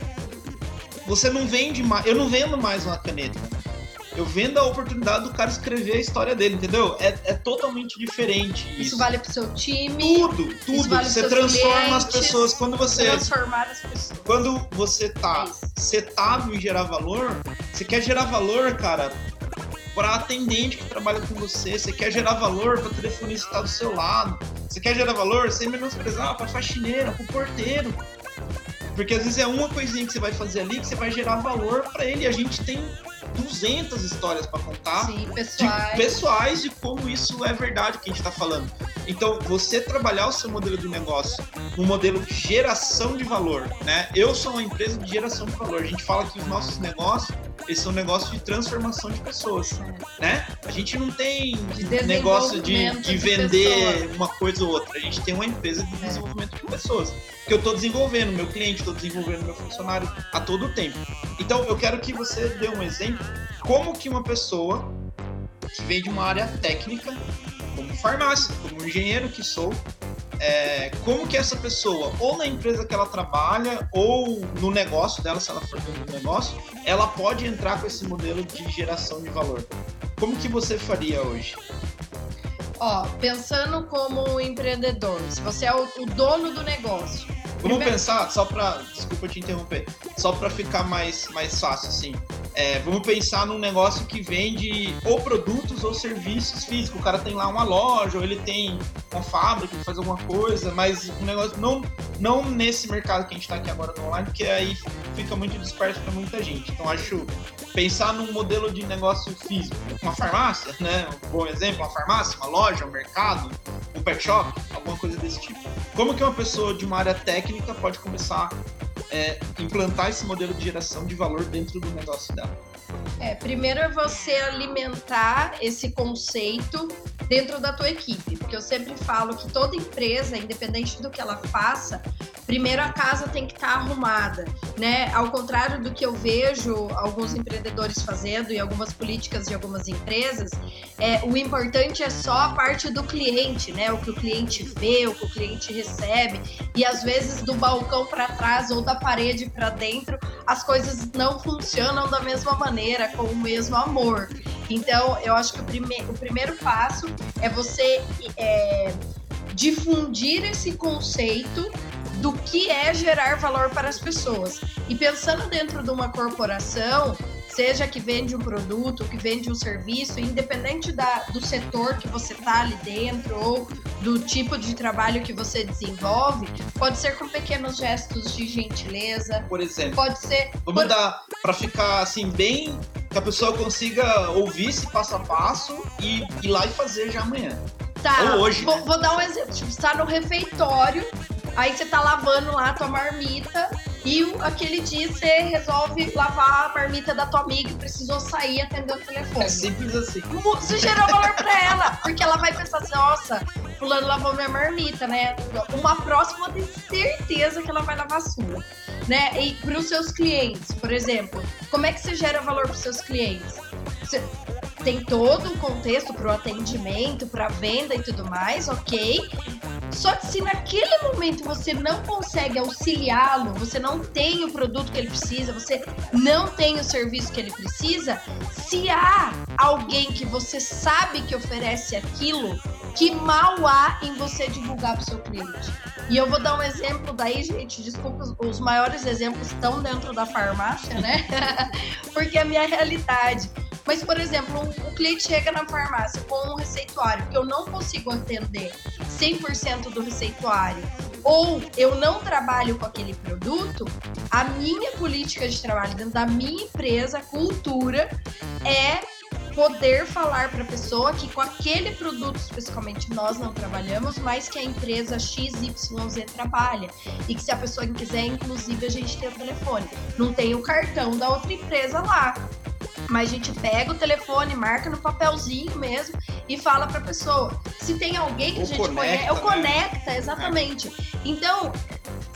Você não vende mais. Eu não vendo mais uma caneta. Eu vendo a oportunidade do cara escrever a história dele, entendeu? É, é totalmente diferente isso. Isso vale pro seu time. Tudo, tudo. vale você transforma as pessoas. Quando você Transformar as pessoas. quando você tá É em gerar valor, você quer gerar valor, cara, para atendente que trabalha com você, você quer gerar valor para telefonista que tá do seu lado, você quer gerar valor sem menosprezar para faxineira, para porteiro. Porque às vezes é uma coisinha que você vai fazer ali que você vai gerar valor para ele. E a gente tem 200 histórias para contar Sim, de pessoais. pessoais de como isso é verdade que a gente está falando. Então, você trabalhar o seu modelo de negócio um modelo de geração de valor, né? Eu sou uma empresa de geração de valor. A gente fala que os nossos negócios, eles são negócios de transformação de pessoas, né? A gente não tem De negócio de, de de vender pessoas. uma coisa ou outra. A gente tem uma empresa de É. desenvolvimento de pessoas. Que eu estou desenvolvendo meu cliente, estou desenvolvendo meu funcionário a todo tempo. Então, eu quero que você dê um exemplo como que uma pessoa que vem de uma área técnica, como farmácia, como engenheiro que sou, é, como que essa pessoa, ou na empresa que ela trabalha, ou no negócio dela, se ela for dentro do negócio, ela pode entrar com esse modelo de geração de valor. Como que você faria hoje? Ó, pensando como empreendedor, se você é o, o dono do negócio. Vamos pensar, só para, desculpa te interromper, só para ficar mais, mais fácil assim. É, vamos pensar num negócio que vende ou produtos ou serviços físicos. O cara tem lá uma loja, ou ele tem uma fábrica que faz alguma coisa, mas o negócio não, não nesse mercado que a gente está aqui agora no online, porque aí fica muito disperso para muita gente. Então acho pensar num modelo de negócio físico, uma farmácia, né? Um bom exemplo, uma farmácia, uma loja, um mercado, um pet shop, alguma coisa desse tipo. Como que uma pessoa de uma área técnica pode começar a implantar esse modelo de geração de valor dentro do negócio dela? É, primeiro é você alimentar esse conceito dentro da tua equipe, porque eu sempre falo que toda empresa, independente do que ela faça, primeiro a casa tem que estar arrumada, né? Ao contrário do que eu vejo alguns empreendedores fazendo e algumas políticas de algumas empresas, é, o importante é só a parte do cliente, né? O que o cliente vê, o que o cliente recebe, e às vezes do balcão para trás ou da parede para dentro, as coisas não funcionam da mesma maneira, com o mesmo amor. Então, eu acho que o, prime o primeiro passo é você é, difundir esse conceito do que é gerar valor para as pessoas. E pensando dentro de uma corporação, seja que vende um produto, que vende um serviço, independente da, do setor que você está ali dentro ou do tipo de trabalho que você desenvolve, pode ser com pequenos gestos de gentileza, Por exemplo, pode ser. vamos por- dar para ficar assim bem que a pessoa consiga ouvir esse passo a passo e ir lá e fazer já amanhã. Tá, Ou hoje, vou, né? vou dar um exemplo. Tipo, você tá no refeitório, aí você tá lavando lá a tua marmita e aquele dia você resolve lavar a marmita da tua amiga e precisou sair e atender o telefone. É simples assim. Você gerou valor pra ela, porque ela vai pensar assim, nossa, fulano lavou minha marmita, né? Uma próxima eu tenho certeza que ela vai lavar a sua. Né? E para os seus clientes, por exemplo, como é que você gera valor para os seus clientes? Você tem todo o contexto para o atendimento, para venda e tudo mais, ok? Só que se naquele momento você não consegue auxiliá-lo, você não tem o produto que ele precisa, você não tem o serviço que ele precisa, se há alguém que você sabe que oferece aquilo, que mal há em você divulgar para o seu cliente. E eu vou dar um exemplo daí, gente. Desculpa, os- maiores exemplos estão dentro da farmácia, né? <laughs> Porque é a minha realidade. Mas, por exemplo, um, um cliente chega na farmácia com um receituário que eu não consigo atender 100% do receituário, ou eu não trabalho com aquele produto, a minha política de trabalho dentro da minha empresa, a cultura, é poder falar para a pessoa que com aquele produto especificamente nós não trabalhamos, mas que a empresa XYZ trabalha. E que se a pessoa quiser, inclusive, a gente tem o telefone. Não tem o cartão da outra empresa lá. Mas a gente pega o telefone, marca no papelzinho mesmo e fala para a pessoa. Se tem alguém que Ou a gente conecta, conhece, eu né? conecta, exatamente. Então,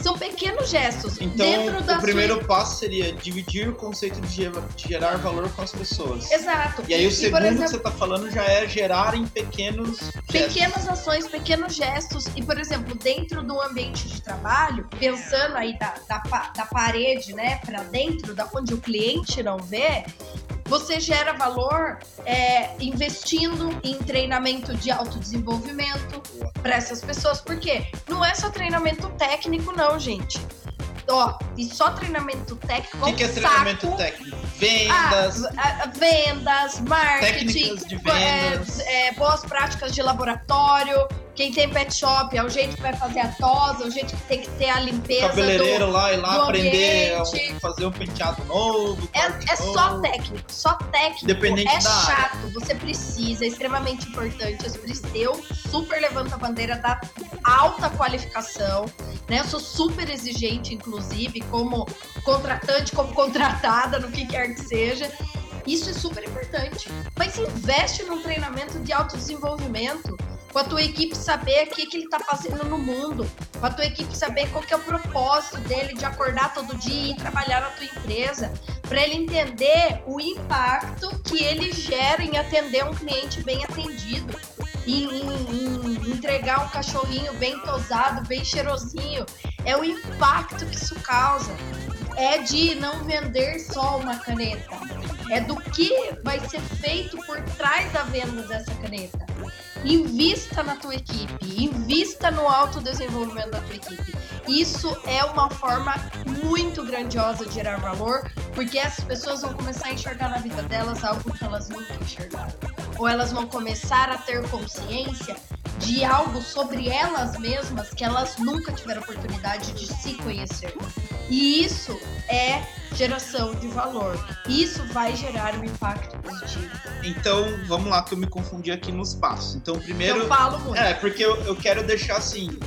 são pequenos gestos Então, dentro da o primeiro passo seria dividir o conceito de ge- de gerar valor com as pessoas. sua... Exato. E aí o segundo que exemplo, você tá falando já é gerar em pequenos gestos. pequenas ações, pequenos gestos. E, por exemplo, dentro do ambiente de trabalho, pensando aí da, da, da parede, né, para dentro, da onde o cliente não vê, você gera valor é, investindo em treinamento de autodesenvolvimento para essas pessoas. Por quê? Não é só treinamento técnico, não, gente. Ó, e só treinamento técnico. O que, que é treinamento saco. técnico? Vendas, Ah, vendas, marketing, técnicas de vendas. é, é, boas práticas de laboratório. Quem tem pet shop é o jeito que vai fazer a tosa, o jeito que tem que ter a limpeza. cabeleireiro do- lá e lá aprender a fazer um penteado novo. É, é só novo. técnico, só técnico. Dependente é da área. chato, você precisa, é extremamente importante. Eu super levanto a bandeira da alta qualificação, né? Eu sou super exigente, inclusive, como contratante, como contratada, no que quer que seja. Isso é super importante. Mas investe num treinamento de autodesenvolvimento. Com a tua equipe saber o que, que ele tá fazendo no mundo. Com a tua equipe saber qual que é o propósito dele de acordar todo dia e trabalhar na tua empresa. Para ele entender o impacto que ele gera em atender um cliente bem atendido. Em, em- em entregar um cachorrinho bem tosado, bem cheirosinho. É o impacto que isso causa. É de não vender só uma caneta. É do que vai ser feito por trás da venda dessa caneta. Invista na tua equipe, invista no autodesenvolvimento da tua equipe. Isso é uma forma muito grandiosa de gerar valor, porque essas pessoas vão começar a enxergar na vida delas algo que elas nunca enxergaram. Ou elas vão começar a ter consciência de algo sobre elas mesmas que elas nunca tiveram oportunidade de se conhecer. E isso é geração de valor. Isso vai gerar um impacto positivo. Então, vamos lá, que eu me confundi aqui nos passos. Então, primeiro. eu falo muito. É, porque eu, eu quero deixar assim.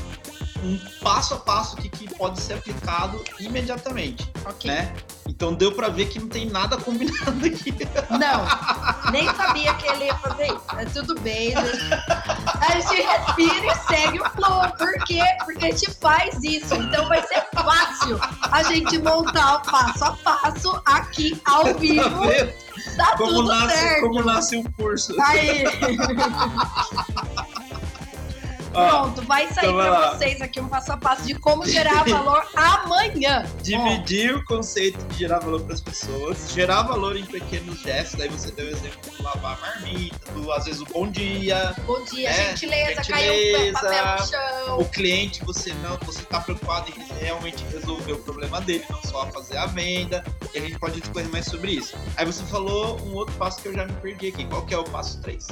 Um passo a passo que, que pode ser aplicado imediatamente, ok? né? Então deu pra ver que não tem nada <laughs> combinado aqui. Não, nem sabia que ele ia fazer isso. Mas tudo bem. A gente respira e segue o flow. Por quê? Porque a gente faz isso. Então vai ser fácil a gente montar o passo a passo aqui ao vivo. Tá como, tudo nasce, certo. como nasce um curso. Aí. <laughs> Pronto, vai sair então lá. vocês aqui um passo a passo de como gerar valor <laughs> amanhã. dividir o conceito de gerar valor para as pessoas, gerar valor em pequenos gestos. Daí você deu o exemplo do lavar a marmita, do às vezes o bom dia, bom dia, É, gentileza, gentileza. caiu papel no chão. o cliente você não, você está preocupado em realmente resolver o problema dele, não só fazer a venda. E a gente pode discorrer mais sobre isso. Aí você falou um outro passo que eu já me perdi aqui. Qual que é o passo 3?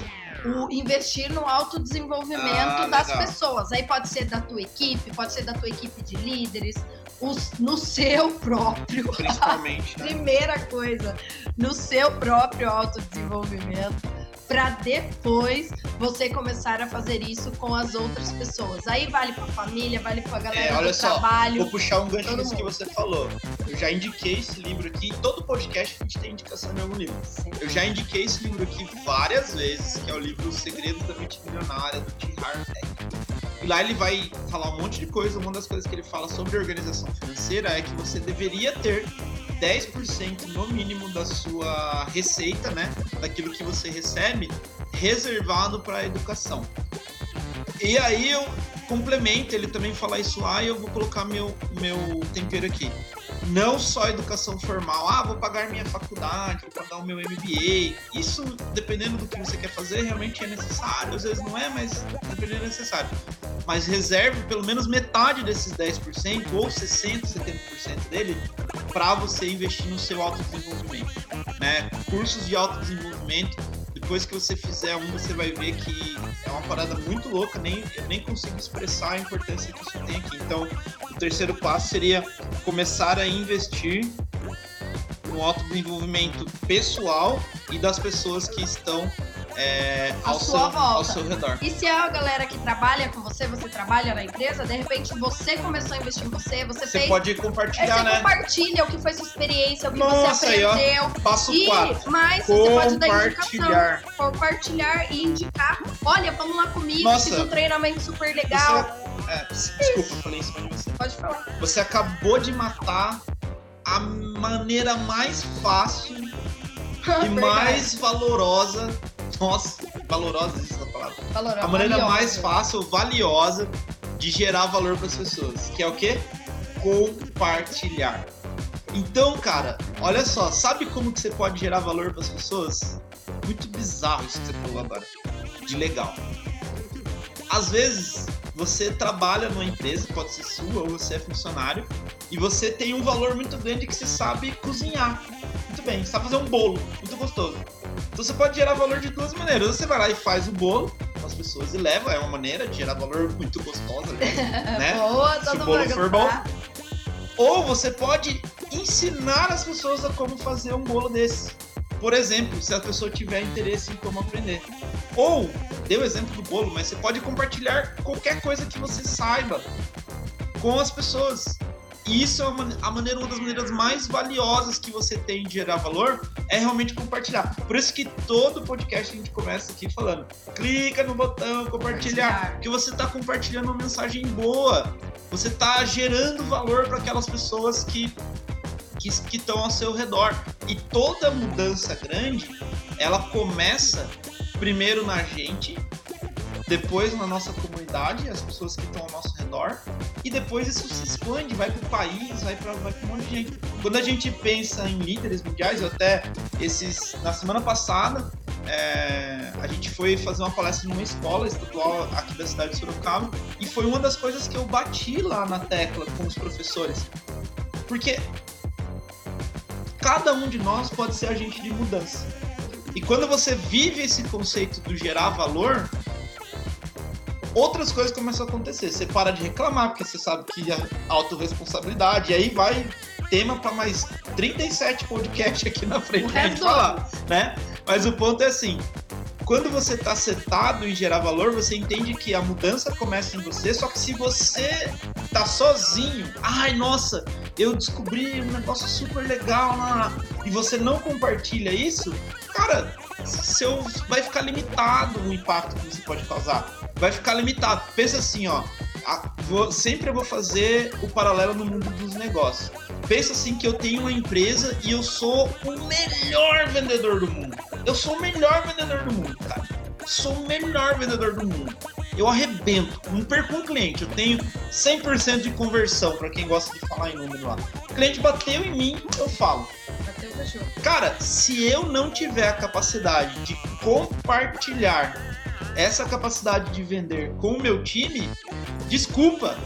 O investir no autodesenvolvimento Ah, das legal. pessoas. Aí pode ser da tua equipe, pode ser da tua equipe de líderes, os- no seu <laughs> próprio. Principalmente, né? <laughs> Primeira coisa, no seu próprio autodesenvolvimento, para depois você começar a fazer isso com as outras pessoas. Aí vale pra família, vale pra galera É, olha do só, trabalho. Vou puxar um gancho nisso que você falou. Eu já indiquei esse livro aqui. Todo podcast a gente tem indicação de algum livro. Eu já indiquei esse livro aqui várias vezes, que é o livro Os Segredos da Mente Milionária, do T. Harv Eker. E lá ele vai falar um monte de coisa. Uma das coisas que ele fala sobre organização financeira é que você deveria ter 10% no mínimo da sua receita, né? Daquilo que você recebe, reservado para a educação. E aí eu complemento, ele também fala isso e eu vou colocar meu, meu tempero aqui. Não só educação formal, ah, vou pagar minha faculdade, vou pagar o meu MBA. Isso, dependendo do que você quer fazer, realmente é necessário. Às vezes não é, mas dependendo é necessário. Mas reserve pelo menos metade desses 10% ou 60%, 70% dele para você investir no seu autodesenvolvimento. Né? Cursos de autodesenvolvimento depois que você fizer um, você vai ver que é uma parada muito louca, nem, eu nem consigo expressar a importância que isso tem aqui. Então, o terceiro passo seria começar a investir no autodesenvolvimento pessoal e das pessoas que estão é, ao, sua seu, ao seu redor. E se é a galera que trabalha com você, você trabalha na empresa, de repente você começou a investir em você, você, Você fez. pode compartilhar, você né? compartilha o que foi sua experiência, o que Nossa, você aí, ó. aprendeu. Passo E 4. mais você pode dar indicação. Compartilhar. E indicar. Olha, vamos lá comigo, Nossa. fiz um treinamento super legal. Você, é, desculpa, eu falei isso pra você. Pode falar. Você acabou de matar a maneira mais fácil <laughs> e mais valorosa. Nossa, valorosa existe essa palavra. Valorosa, A maneira valiosa. mais fácil, valiosa de gerar valor para as pessoas, que é o quê? Compartilhar. Então, cara, olha só, sabe como que você pode gerar valor para as pessoas? Muito bizarro isso que você falou agora, de legal. Às vezes você trabalha numa empresa, pode ser sua ou você é funcionário, e você tem um valor muito grande que você sabe cozinhar. Muito bem, você sabe fazer um bolo, muito gostoso. Então você pode gerar valor de duas maneiras. Você vai lá e faz o bolo com as pessoas e leva, é uma maneira de gerar valor muito gostosa, né? <laughs> Boa, Se o bolo for gostar. Ou você pode ensinar as pessoas a como fazer um bolo desse. Por exemplo, se a pessoa tiver interesse em como aprender. Ou, deu o exemplo do bolo, mas você pode compartilhar qualquer coisa que você saiba com as pessoas. E isso é uma, a maneira, uma das maneiras mais valiosas que você tem de gerar valor é realmente compartilhar. Por isso que todo podcast a gente começa aqui falando: clica no botão compartilhar, porque você está compartilhando uma mensagem boa. Você está gerando valor para aquelas pessoas que que que estão ao seu redor. E toda mudança grande, ela começa primeiro na gente, depois na nossa comunidade, as pessoas que estão ao nosso redor, e depois isso se expande, vai para o país, vai para vai um monte de gente. Quando a gente pensa em líderes mundiais, até esses na semana passada é, a gente foi fazer uma palestra numa escola estadual aqui da cidade de Sorocaba e foi uma das coisas que eu bati lá na tecla com os professores. Porque cada um de nós pode ser agente de mudança. E quando você vive esse conceito do gerar valor, outras coisas começam a acontecer. Você para de reclamar, porque você sabe que é autorresponsabilidade, e aí vai tema para mais 37 podcasts aqui na frente pra gente resto falar, né? Mas o ponto é assim, quando você está setado em gerar valor, você entende que a mudança começa em você, só que se você tá sozinho, ai nossa, eu descobri um negócio super legal lá, e você não compartilha isso, cara, seu, vai ficar limitado o impacto que você pode causar. Vai ficar limitado. Pensa assim, ó. a- vou- sempre eu vou fazer o paralelo no mundo dos negócios. Pensa assim que eu tenho uma empresa e eu sou o melhor vendedor do mundo. Eu sou o melhor vendedor do mundo, cara. Sou o melhor vendedor do mundo. Eu arrebento, não perco um cliente. Eu tenho 100% de conversão, para quem gosta de falar em número lá. O cliente bateu em mim, eu falo. Bateu cachorro. Cara, se eu não tiver a capacidade de compartilhar essa capacidade de vender com o meu time, desculpa,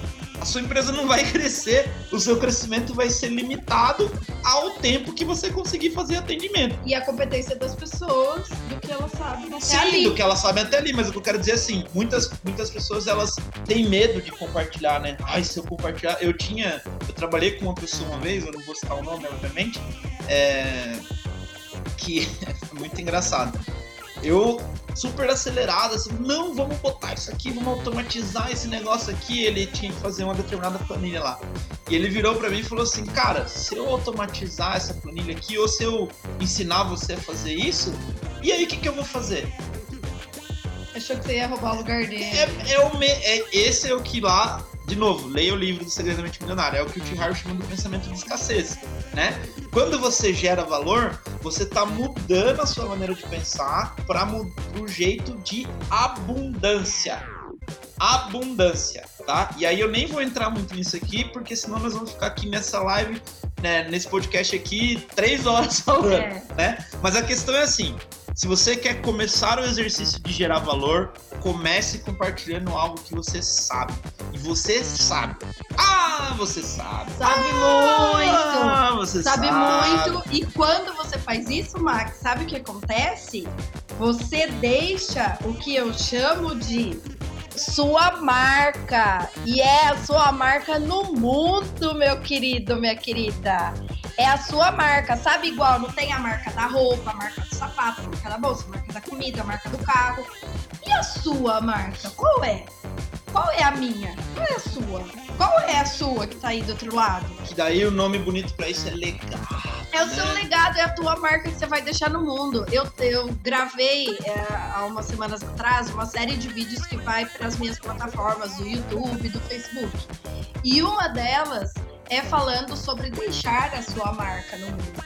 a sua empresa não vai <laughs> crescer, o seu crescimento vai ser limitado ao tempo que você conseguir fazer atendimento. E a competência das pessoas do que elas sabem até Sim, ali. do que elas sabem até ali, mas o que eu quero dizer é assim, muitas, muitas pessoas elas têm medo de compartilhar, né? Ai, se eu compartilhar, eu tinha, eu trabalhei com uma pessoa uma vez, eu não vou citar o nome, obviamente, é, que <laughs> é muito engraçado. Eu super acelerado, assim, não, vamos botar isso aqui, vamos automatizar esse negócio aqui. Ele tinha que fazer uma determinada planilha lá. E ele virou pra mim e falou assim: Cara, se eu automatizar essa planilha aqui, ou se eu ensinar você a fazer isso, e aí o que, que eu vou fazer? Achou que você ia roubar o lugar dele. É, é o me, é, esse é o que lá, de novo, leia o livro do Segredamente Milionário, é o que o Tim Harvey chama do pensamento de escassez, né? Quando você gera valor, você está mudando a sua maneira de pensar para o jeito de abundância. Abundância, tá? E aí eu nem vou entrar muito nisso aqui, porque senão nós vamos ficar aqui nessa live, né, nesse podcast aqui, três horas <laughs> falando É. né? Mas a questão é assim: se você quer começar o exercício de gerar valor, comece compartilhando algo que você sabe. E você sabe. Ah, você sabe. Sabe muito. Ah, você Sabe sabe. muito. E quando você faz isso, Max, sabe o que acontece? Você deixa o que eu chamo de sua marca. E é a sua marca no mundo, meu querido, minha querida. É a sua marca, sabe? Igual não tem a marca da roupa, a marca do sapato, a marca da bolsa, a marca da comida, a marca do carro. E a sua marca? Qual é? Qual é a minha? Qual é a sua? Qual é a sua que tá aí do outro lado? Que daí o nome bonito pra isso é legal. É o seu né? legado, é a tua marca que você vai deixar no mundo. Eu, eu gravei é, há umas semanas atrás uma série de vídeos que vai para as minhas plataformas do YouTube, do Facebook. E uma delas é falando sobre deixar a sua marca no mundo.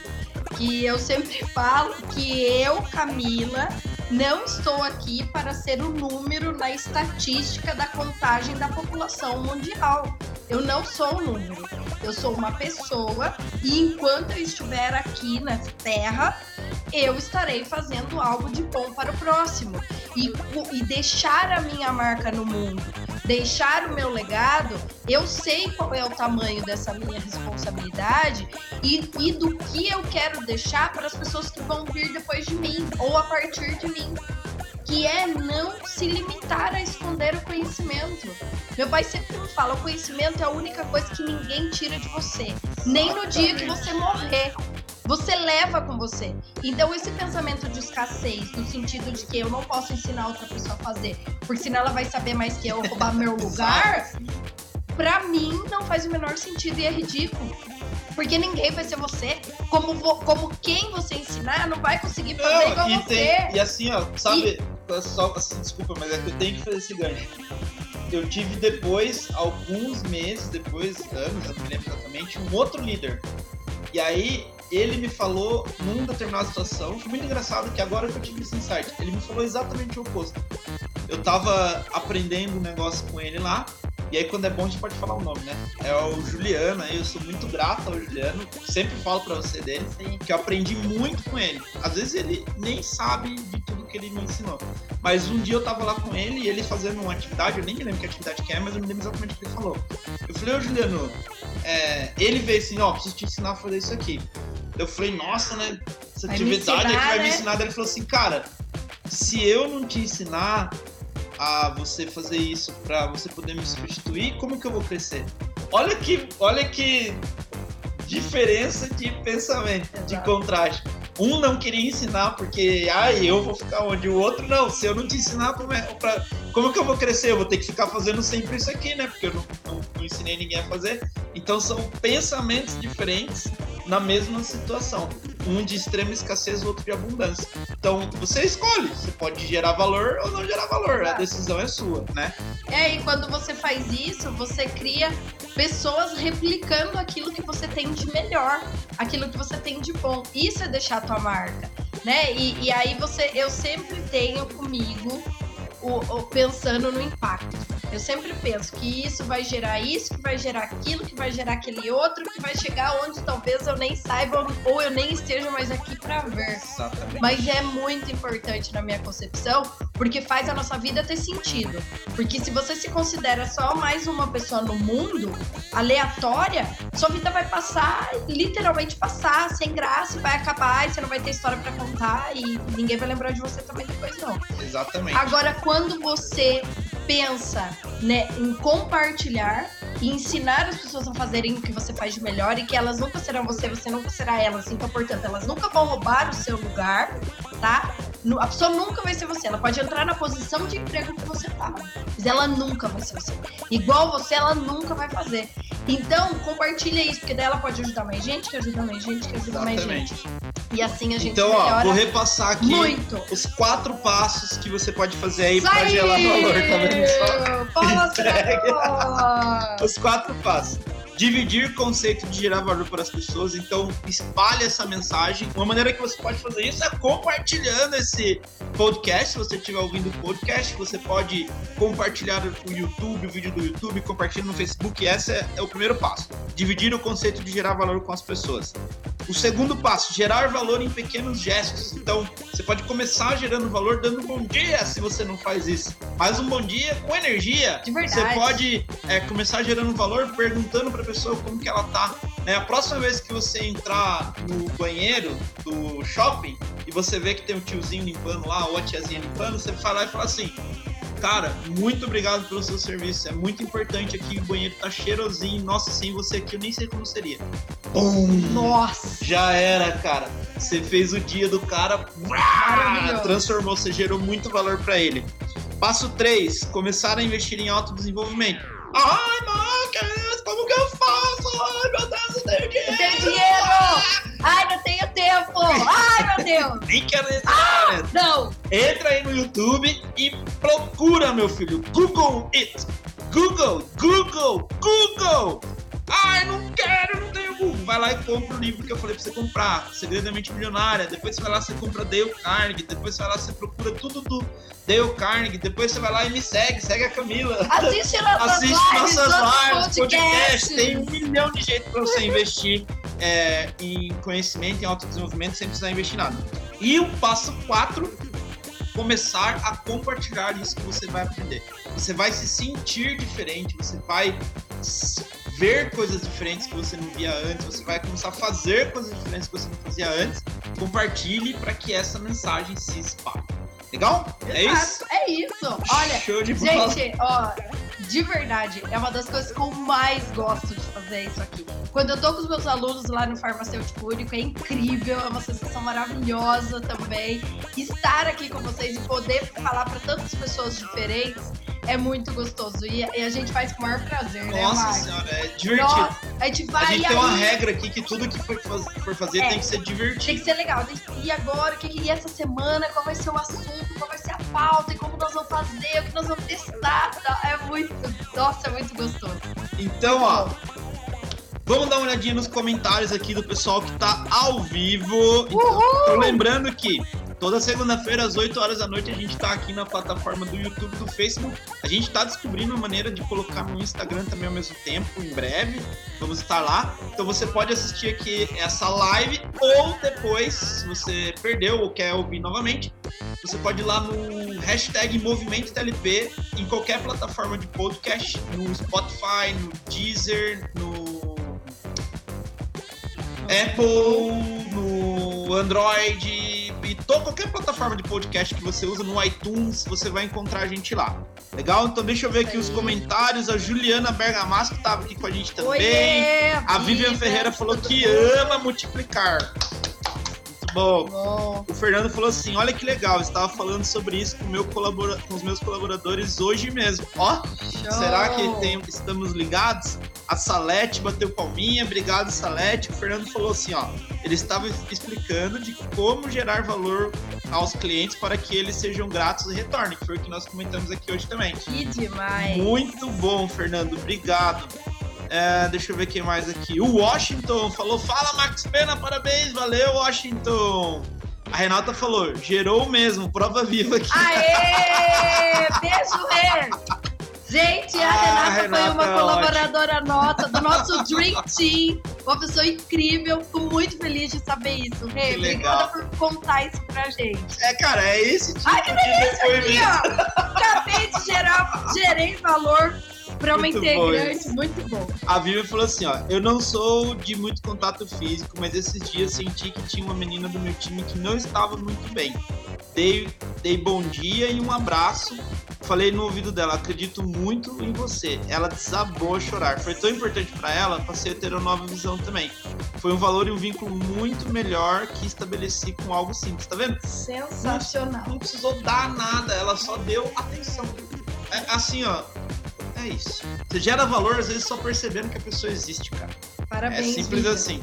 Que eu sempre <laughs> falo que eu, Camila, não estou aqui para ser o número na estatística da contagem da população mundial. Eu não sou o número. Eu sou uma pessoa e enquanto eu estiver aqui na Terra, eu estarei fazendo algo de bom para o próximo e, e deixar a minha marca no mundo, deixar o meu legado. Eu sei qual é o tamanho dessa minha responsabilidade e, e do que eu quero deixar para as pessoas que vão vir depois de mim ou a partir de mim que é não se limitar a esconder o conhecimento. Meu pai sempre me fala: o conhecimento é a única coisa que ninguém tira de você, nem no dia que você morrer. Você leva com você. Então, esse pensamento de escassez, no sentido de que eu não posso ensinar outra pessoa a fazer, porque senão ela vai saber mais que eu roubar meu <laughs> lugar, pra mim não faz o menor sentido e é ridículo. Porque ninguém vai ser você. Como, vo- como quem você ensinar não vai conseguir fazer igual e, você. tem, e assim, ó, sabe, só, assim, desculpa, mas é que eu tenho que fazer esse gancho. Eu tive depois, alguns meses depois, anos, eu não me lembro exatamente, um outro líder. E aí, ele me falou, numa determinada situação, foi muito engraçado que agora que eu tive esse insight, ele me falou exatamente o oposto. Eu tava aprendendo um negócio com ele lá, e aí quando é bom a gente pode falar o nome, né? É o Juliano, aí eu sou muito grato ao Juliano, sempre falo pra você dele, que eu aprendi muito com ele. Às vezes ele nem sabe de tudo que ele me ensinou. Mas um dia eu tava lá com ele e ele fazendo uma atividade, eu nem me lembro que atividade que é, mas eu me lembro exatamente o que ele falou. Eu falei, ô Juliano, é, ele veio assim, ó, preciso te ensinar a fazer isso aqui. Eu falei, nossa, né? Essa Vai atividade aqui ensinar, vai me né? ensinar. Daí Ele falou assim, cara, se eu não te ensinar a você fazer isso pra você poder me substituir, como que eu vou crescer? Olha que, olha que diferença de pensamento, de Exato. contraste. Um não queria ensinar porque, ah, eu vou ficar onde? O outro não. Se eu não te ensinar, como, pra- como que eu vou crescer? Eu vou ter que ficar fazendo sempre isso aqui, né? Porque eu não, não- não ensinei ninguém a fazer. Então são pensamentos diferentes na mesma situação. Um de extrema escassez, o outro de abundância. Então você escolhe. Você pode gerar valor ou não gerar valor. A decisão é sua, né? É, e quando você faz isso, você cria pessoas replicando aquilo que você tem de melhor, aquilo que você tem de bom. Isso é deixar a tua marca, né? E, e aí você, eu sempre tenho comigo o, o- pensando no impacto. Eu sempre penso que isso vai gerar isso, que vai gerar aquilo, que vai gerar aquele outro, que vai chegar onde talvez eu nem saiba ou eu nem esteja mais aqui para ver. Exatamente. Mas é muito importante na minha concepção, porque faz a nossa vida ter sentido. Porque se você se considera só mais uma pessoa no mundo, aleatória, sua vida vai passar, literalmente passar, sem graça, vai acabar, e você não vai ter história pra contar, e ninguém vai lembrar de você também depois, não. Exatamente. Agora, quando você pensa né, em compartilhar e ensinar as pessoas a fazerem o que você faz de melhor e que elas nunca serão você, você nunca será elas, então, portanto, elas nunca vão roubar o seu lugar, tá? A pessoa nunca vai ser você. Ela pode entrar na posição de emprego que você tá, mas ela nunca vai ser você. Igual você, ela nunca vai fazer. Então, compartilha isso, porque daí ela pode ajudar mais gente, que ajuda mais gente, que ajuda mais Exatamente. gente. E assim a gente Então, ó, vou repassar aqui muito. os quatro passos que você pode fazer aí aí! gerar valor, tá vendo só? Fala! Os quatro passos. Dividir o conceito de gerar valor para as pessoas, então espalhe essa mensagem. Uma maneira que você pode fazer isso é compartilhando esse podcast. Se você estiver ouvindo o podcast, você pode compartilhar o YouTube, o vídeo do YouTube, compartilhar no Facebook. Esse é, é o primeiro passo. Dividir o conceito de gerar valor com as pessoas. O segundo passo, gerar valor em pequenos gestos. Então, você pode começar gerando valor dando um bom dia se você não faz isso. Mas um bom dia com energia. De verdade. Você pode é, começar gerando valor perguntando pra pessoa como que ela tá. né? A próxima vez que você entrar no banheiro do shopping e você vê que tem um tiozinho limpando lá ou a tiazinha limpando, você vai lá e fala assim: Cara, muito obrigado pelo seu serviço. É muito importante aqui. O banheiro tá cheirosinho. Nossa, sem você aqui eu nem sei como seria. Pum! Nossa! Já era, cara. Você fez o dia do cara. Maravilhoso. Transformou, você gerou muito valor pra ele. Passo 3. Começar a investir em autodesenvolvimento. Ai, Marcos, como que eu faço? Ai, meu Deus, eu tenho dinheiro. Eu tenho dinheiro! Ai, não tenho tempo! Ai, meu Deus! Nem quero entrar, né? Não! Entra aí no YouTube e procura, meu filho. Google it. Google, Google, Google. Ai, não quero, não tenho Google. Vai lá e compra o livro que eu falei pra você comprar. Segredo da Mente Milionária. Depois você vai lá e compra Dale Carnegie. Depois você vai lá você procura tudo do Dale Carnegie. Depois você vai lá e me segue. Segue a Camila. Assiste nossas <laughs> Assiste lives, nossas lives, podcast. podcasts. Tem um milhão de jeitos pra você investir é, em conhecimento, em autodesenvolvimento, sem precisar investir nada. E o passo 4, começar a compartilhar isso que você vai aprender. Você vai se sentir diferente, você vai ver coisas diferentes que você não via antes, você vai começar a fazer coisas diferentes que você não fazia antes. Compartilhe para que essa mensagem se espalhe. Legal? É isso? Exato, É isso. Olha, Show de bola. Gente, ó, de verdade, é uma das coisas que eu mais gosto de fazer isso aqui. Quando eu tô com os meus alunos lá no Farmacêutico Único, é incrível, é uma sensação maravilhosa também. Estar aqui com vocês e poder falar para tantas pessoas diferentes é muito gostoso. E, e a gente faz com o maior prazer, né, Nossa Marcos? senhora, é divertido. Nossa, a gente vai A gente tem uma regra aqui que tudo que for, for fazer É. tem que ser Tem divertido. que ser legal. Tem que- E agora, o que e essa semana, qual vai ser o assunto, qual vai ser a pauta, e como nós vamos fazer, o que nós vamos testar. É muito, nossa, é muito gostoso. Então, ó, vamos dar uma olhadinha nos comentários aqui do pessoal que tá ao vivo. Então, Uhul! tô lembrando que toda segunda-feira às 8 horas da noite a gente tá aqui na plataforma do YouTube, do Facebook. A gente tá descobrindo uma maneira de colocar no Instagram também ao mesmo tempo, em breve. Vamos estar lá. Então você pode assistir aqui essa live ou depois, se você perdeu ou quer ouvir novamente, você pode ir lá no hashtag Movimento TLP em qualquer plataforma de podcast, no Spotify, no Deezer, no Apple, no Android to, qualquer plataforma de podcast que você usa, no iTunes, você vai encontrar a gente lá. Legal? Então deixa eu ver aqui os comentários. A Juliana Bergamasco estava aqui com a gente também. Oiê, A Vivian Ferreira falou tudo que ama multiplicar. Bom. O Fernando falou assim: olha que legal, eu estava falando sobre isso com, meu colabora- com os meus colaboradores hoje mesmo. Ó, Show. será que tem- estamos ligados? A Salete bateu palminha, obrigado Salete. O Fernando falou assim: ó, ele estava explicando de como gerar valor aos clientes para que eles sejam gratos e retornem, que foi o que nós comentamos aqui hoje também. Que demais. Muito bom, Fernando. Obrigado. É, deixa eu ver quem mais aqui. O Washington falou: Fala, Max Pena, parabéns, valeu, Washington. A Renata falou: gerou mesmo, prova viva aqui. Aê! <laughs> Beijo, Rê! Gente, a Ah, Renata, Renata foi uma é colaboradora nossa, do nosso Dream Team. Uma pessoa incrível. Fico muito feliz de saber isso, Rê. Obrigada por contar isso pra gente. É, cara, é esse tipo Ai, que de delícia aqui, depoimento. ó. Acabei de gerar, gerei valor pra uma integrante. Muito bom. A Vivian falou assim: ó, eu não sou de muito contato físico, mas esses dias senti que tinha uma menina do meu time que não estava muito bem. Dei, dei bom dia e um abraço. Falei no ouvido dela, acredito muito em você. Ela desabou a chorar. Foi tão importante pra ela, passei a ter uma nova visão também. Foi um valor e um vínculo muito melhor que estabeleci com algo simples, tá vendo? Sensacional. Não precisou dar nada, ela só deu atenção. É, assim, ó, é isso. Você gera valor, às vezes, só percebendo que a pessoa existe, cara. Parabéns, É simples assim.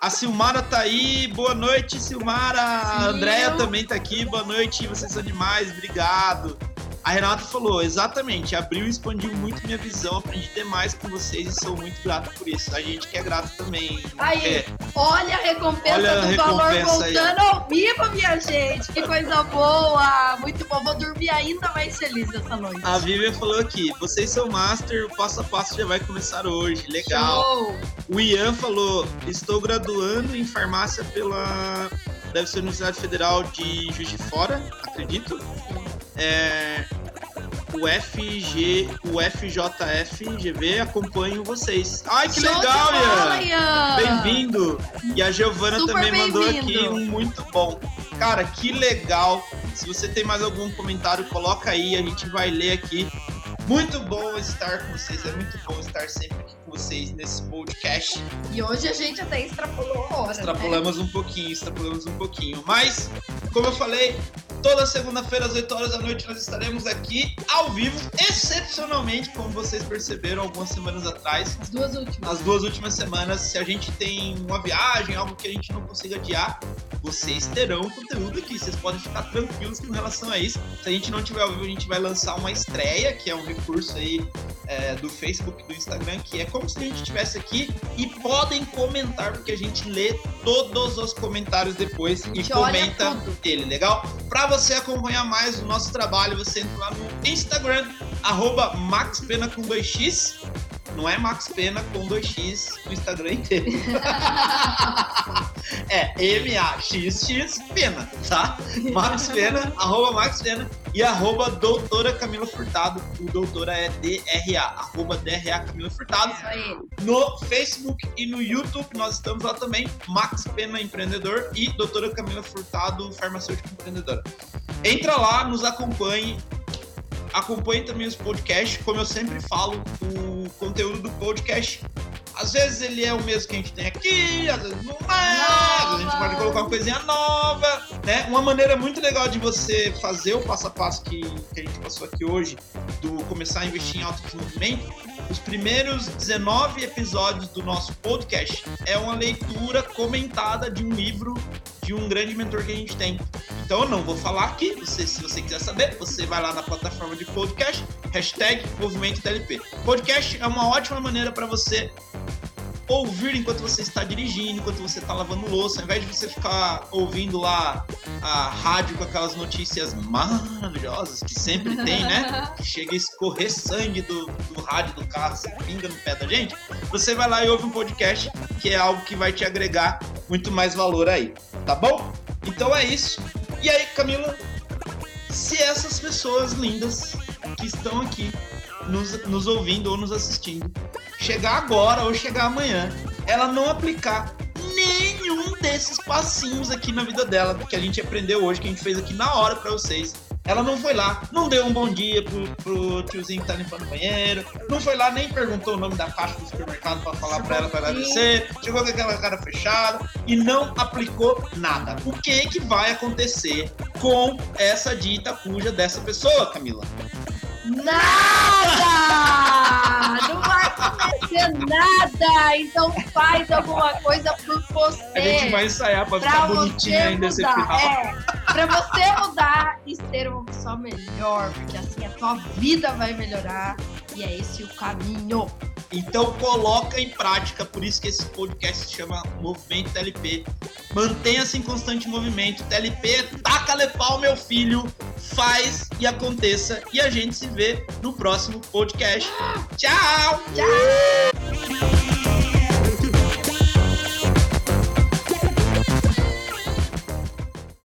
A Silmara tá aí, boa noite, Silmara. A Sil. Andréia também tá aqui, boa noite, vocês são demais, obrigado. A Renata falou, exatamente, abriu e expandiu muito minha visão, aprendi demais com vocês e sou muito grato por isso. A gente que é grato também. Aí, É, olha a recompensa Olha a do valor recompensa aí. voltando ao vivo, minha gente. Que coisa boa. Muito bom. Vou dormir ainda mais feliz essa noite. a Vivian falou aqui, vocês são master, o passo a passo já vai começar hoje, legal. Show. O Ian falou: estou graduando em farmácia pela. Deve ser Universidade Federal de Juiz de Fora, acredito. É, o FG, o FJFGV, acompanho vocês. Ai, que Show legal, Ian! Ian. Bem-vindo! E a Giovana também mandou aqui um muito bom. Cara, que legal Se você tem mais algum comentário, coloca aí, a gente vai ler aqui. Muito bom estar com vocês, é muito bom estar sempre aqui vocês nesse podcast. E hoje a gente até extrapolou a hora. Né? Extrapolamos um pouquinho, extrapolamos um pouquinho. Mas, como eu falei, toda segunda-feira às 8 horas da noite nós estaremos aqui ao vivo, excepcionalmente, como vocês perceberam algumas semanas atrás. As duas últimas. As duas últimas semanas, se a gente tem uma viagem, algo que a gente não consiga adiar, vocês terão conteúdo aqui. Vocês podem ficar tranquilos com relação a isso. Se a gente não tiver ao vivo, a gente vai lançar uma estreia, que é um recurso aí é, do Facebook do Instagram, que é como se a gente estivesse aqui e podem comentar, porque a gente lê todos os comentários depois e comenta ele, legal? Para você acompanhar mais o nosso trabalho, você entra lá no Instagram, arroba maxpena com 2x. Não é Max Pena com 2x no Instagram inteiro. <laughs> é M-A-X-X Pena, tá? <laughs> Max Pena, arroba Max Pena e arroba doutora Camila Furtado. O doutora é D-R-A, arroba D-R-A Camila Furtado. No Facebook e no YouTube nós estamos lá também, Max Pena Empreendedor e doutora Camila Furtado, farmacêutico empreendedora. Entra lá, nos acompanhe, acompanhe também os podcasts. Como eu sempre falo, o conteúdo do podcast às vezes ele é o mesmo que a gente tem aqui, às vezes não é, às vezes a gente pode colocar uma coisinha nova, né? Uma maneira muito legal de você fazer o passo a passo que, que a gente passou aqui hoje, do começar a investir em autodesenvolvimento, os primeiros 19 episódios do nosso podcast é uma leitura comentada de um livro de um grande mentor que a gente tem. Então eu não vou falar aqui, você, se você quiser saber, você vai lá na plataforma de podcast, hashtag Movimento TLP. Podcast é uma ótima maneira para você ouvir enquanto você está dirigindo, enquanto você está lavando louça, ao invés de você ficar ouvindo lá a rádio com aquelas notícias maravilhosas que sempre <laughs> tem, né? Que chega a escorrer sangue do, do rádio do carro, você pinga no pé da gente. Você vai lá e ouve um podcast que é algo que vai te agregar muito mais valor aí, tá bom? Então é isso. E aí, Camila, se essas pessoas lindas que estão aqui nos, nos ouvindo ou nos assistindo chegar agora ou chegar amanhã, ela não aplicar nenhum desses passinhos aqui na vida dela que a gente aprendeu hoje, que a gente fez aqui na hora para vocês. Ela não foi lá, não deu um bom dia pro, pro tiozinho que tá limpando o banheiro, não foi lá, nem perguntou o nome da caixa do supermercado para falar para ela para agradecer, chegou com aquela cara fechada e não aplicou nada. O que que vai acontecer com essa dita cuja dessa pessoa, Camila? Nada! Não vai acontecer nada! Então faz alguma coisa por você. A gente vai ensaiar pra, pra ficar bonitinho ainda esse final. É, pra você mudar e ser uma pessoa melhor, porque assim a tua vida vai melhorar e é esse o caminho. Então coloca em prática, por isso que esse podcast se chama Movimento TLP. Mantenha-se em constante movimento. TLP, taca-lhe pau, meu filho. Faz e aconteça. E a gente se vê no próximo podcast. Tchau! Tchau!